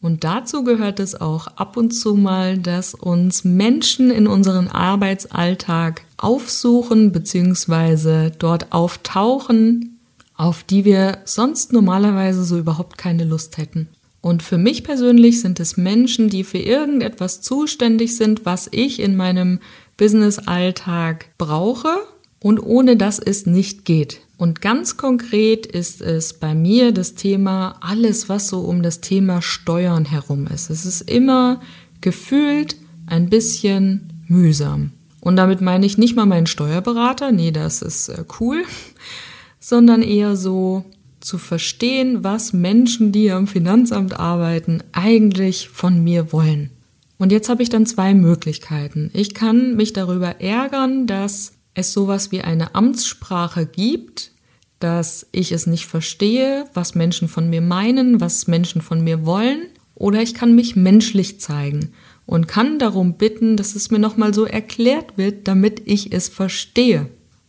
Und dazu gehört es auch ab und zu mal, dass uns Menschen in unseren Arbeitsalltag aufsuchen bzw. dort auftauchen, auf die wir sonst normalerweise so überhaupt keine Lust hätten. Und für mich persönlich sind es Menschen, die für irgendetwas zuständig sind, was ich in meinem Business-Alltag brauche und ohne das es nicht geht. Und ganz konkret ist es bei mir das Thema alles, was so um das Thema Steuern herum ist. Es ist immer gefühlt ein bisschen mühsam. Und damit meine ich nicht mal meinen Steuerberater, nee, das ist äh, cool, [LAUGHS] sondern eher so zu verstehen, was Menschen, die am Finanzamt arbeiten, eigentlich von mir wollen. Und jetzt habe ich dann zwei Möglichkeiten. Ich kann mich darüber ärgern, dass es sowas wie eine Amtssprache gibt, dass ich es nicht verstehe, was Menschen von mir meinen, was Menschen von mir wollen, oder ich kann mich menschlich zeigen und kann darum bitten, dass es mir nochmal so erklärt wird, damit ich es verstehe.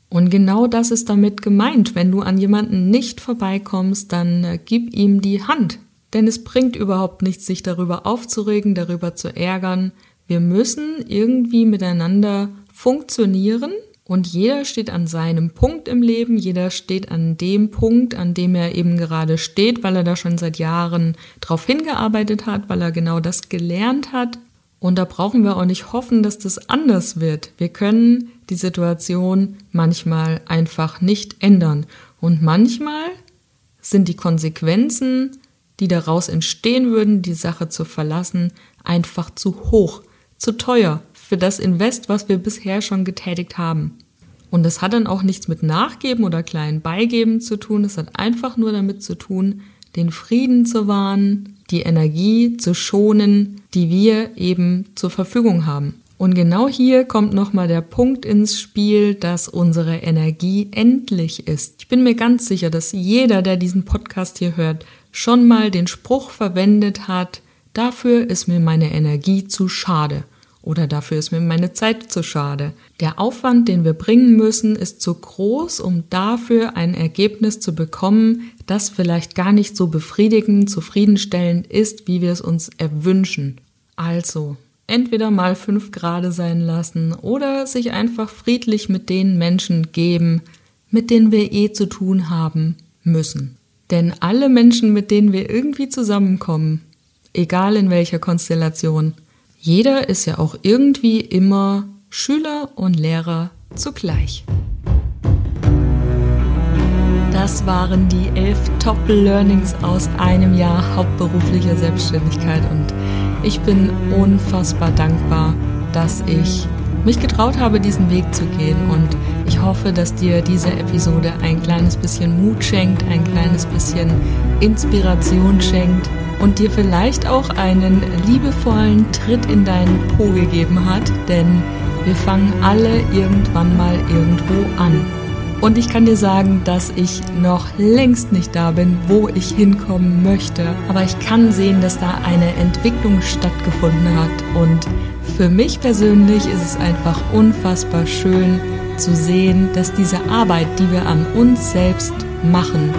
Und genau das ist damit gemeint. Wenn du an jemanden nicht vorbeikommst, dann äh, gib ihm die Hand. Denn es bringt überhaupt nichts, sich darüber aufzuregen, darüber zu ärgern. Wir müssen irgendwie miteinander funktionieren und jeder steht an seinem Punkt im Leben, jeder steht an dem Punkt, an dem er eben gerade steht, weil er da schon seit Jahren drauf hingearbeitet hat, weil er genau das gelernt hat. Und da brauchen wir auch nicht hoffen, dass das anders wird. Wir können die Situation manchmal einfach nicht ändern. Und manchmal sind die Konsequenzen die daraus entstehen würden, die Sache zu verlassen, einfach zu hoch, zu teuer für das Invest, was wir bisher schon getätigt haben. Und das hat dann auch nichts mit Nachgeben oder kleinen Beigeben zu tun, es hat einfach nur damit zu tun, den Frieden zu wahren, die Energie zu schonen, die wir eben zur Verfügung haben. Und genau hier kommt nochmal der Punkt ins Spiel, dass unsere Energie endlich ist. Ich bin mir ganz sicher, dass jeder, der diesen Podcast hier hört, schon mal den Spruch verwendet hat, dafür ist mir meine Energie zu schade oder dafür ist mir meine Zeit zu schade. Der Aufwand, den wir bringen müssen, ist zu groß, um dafür ein Ergebnis zu bekommen, das vielleicht gar nicht so befriedigend, zufriedenstellend ist, wie wir es uns erwünschen. Also, entweder mal fünf Grade sein lassen oder sich einfach friedlich mit den Menschen geben, mit denen wir eh zu tun haben müssen. Denn alle Menschen, mit denen wir irgendwie zusammenkommen, egal in welcher Konstellation, jeder ist ja auch irgendwie immer Schüler und Lehrer zugleich. Das waren die elf Top-Learnings aus einem Jahr hauptberuflicher Selbstständigkeit und ich bin unfassbar dankbar, dass ich mich getraut habe, diesen Weg zu gehen und ich hoffe, dass dir diese Episode ein kleines bisschen Mut schenkt, ein kleines bisschen Inspiration schenkt und dir vielleicht auch einen liebevollen Tritt in deinen Po gegeben hat, denn wir fangen alle irgendwann mal irgendwo an. Und ich kann dir sagen, dass ich noch längst nicht da bin, wo ich hinkommen möchte. Aber ich kann sehen, dass da eine Entwicklung stattgefunden hat. Und für mich persönlich ist es einfach unfassbar schön zu sehen, dass diese Arbeit, die wir an uns selbst machen,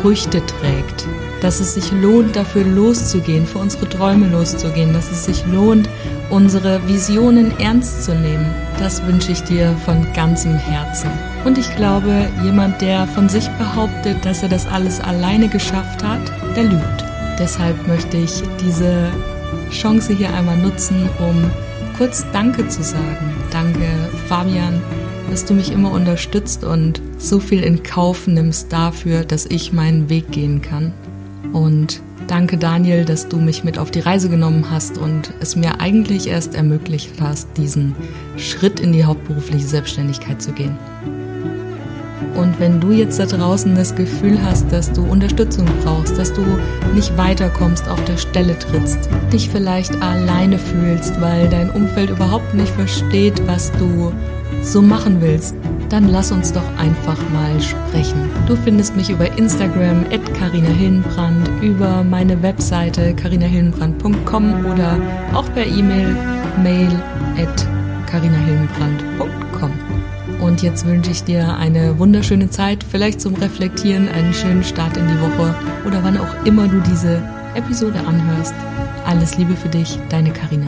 Früchte trägt dass es sich lohnt, dafür loszugehen, für unsere Träume loszugehen, dass es sich lohnt, unsere Visionen ernst zu nehmen. Das wünsche ich dir von ganzem Herzen. Und ich glaube, jemand, der von sich behauptet, dass er das alles alleine geschafft hat, der lügt. Deshalb möchte ich diese Chance hier einmal nutzen, um kurz Danke zu sagen. Danke, Fabian, dass du mich immer unterstützt und so viel in Kauf nimmst dafür, dass ich meinen Weg gehen kann. Und danke Daniel, dass du mich mit auf die Reise genommen hast und es mir eigentlich erst ermöglicht hast, diesen Schritt in die hauptberufliche Selbstständigkeit zu gehen. Und wenn du jetzt da draußen das Gefühl hast, dass du Unterstützung brauchst, dass du nicht weiterkommst, auf der Stelle trittst, dich vielleicht alleine fühlst, weil dein Umfeld überhaupt nicht versteht, was du so machen willst, dann lass uns doch einfach mal sprechen. Du findest mich über Instagram at Carina Hillenbrand, über meine Webseite carinahillenbrand.com oder auch per E-Mail mail at carinahillenbrand.com. Und jetzt wünsche ich dir eine wunderschöne Zeit, vielleicht zum Reflektieren, einen schönen Start in die Woche oder wann auch immer du diese Episode anhörst. Alles Liebe für dich, deine Carina.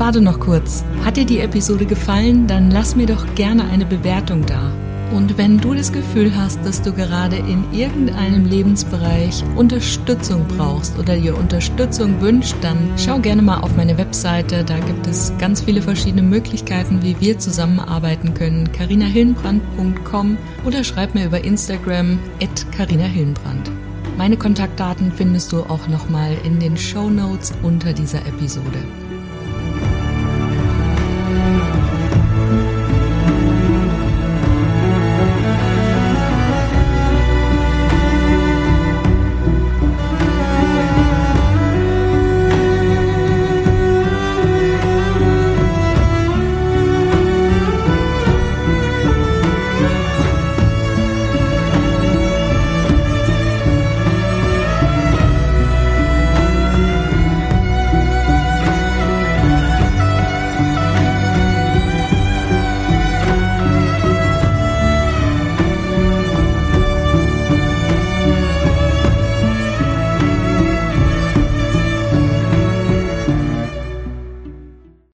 Warte noch kurz. Hat dir die Episode gefallen? Dann lass mir doch gerne eine Bewertung da. Und wenn du das Gefühl hast, dass du gerade in irgendeinem Lebensbereich Unterstützung brauchst oder dir Unterstützung wünscht, dann schau gerne mal auf meine Webseite. Da gibt es ganz viele verschiedene Möglichkeiten, wie wir zusammenarbeiten können. carinahillenbrand.com oder schreib mir über Instagram at carinahillenbrand. Meine Kontaktdaten findest du auch nochmal in den Show Notes unter dieser Episode.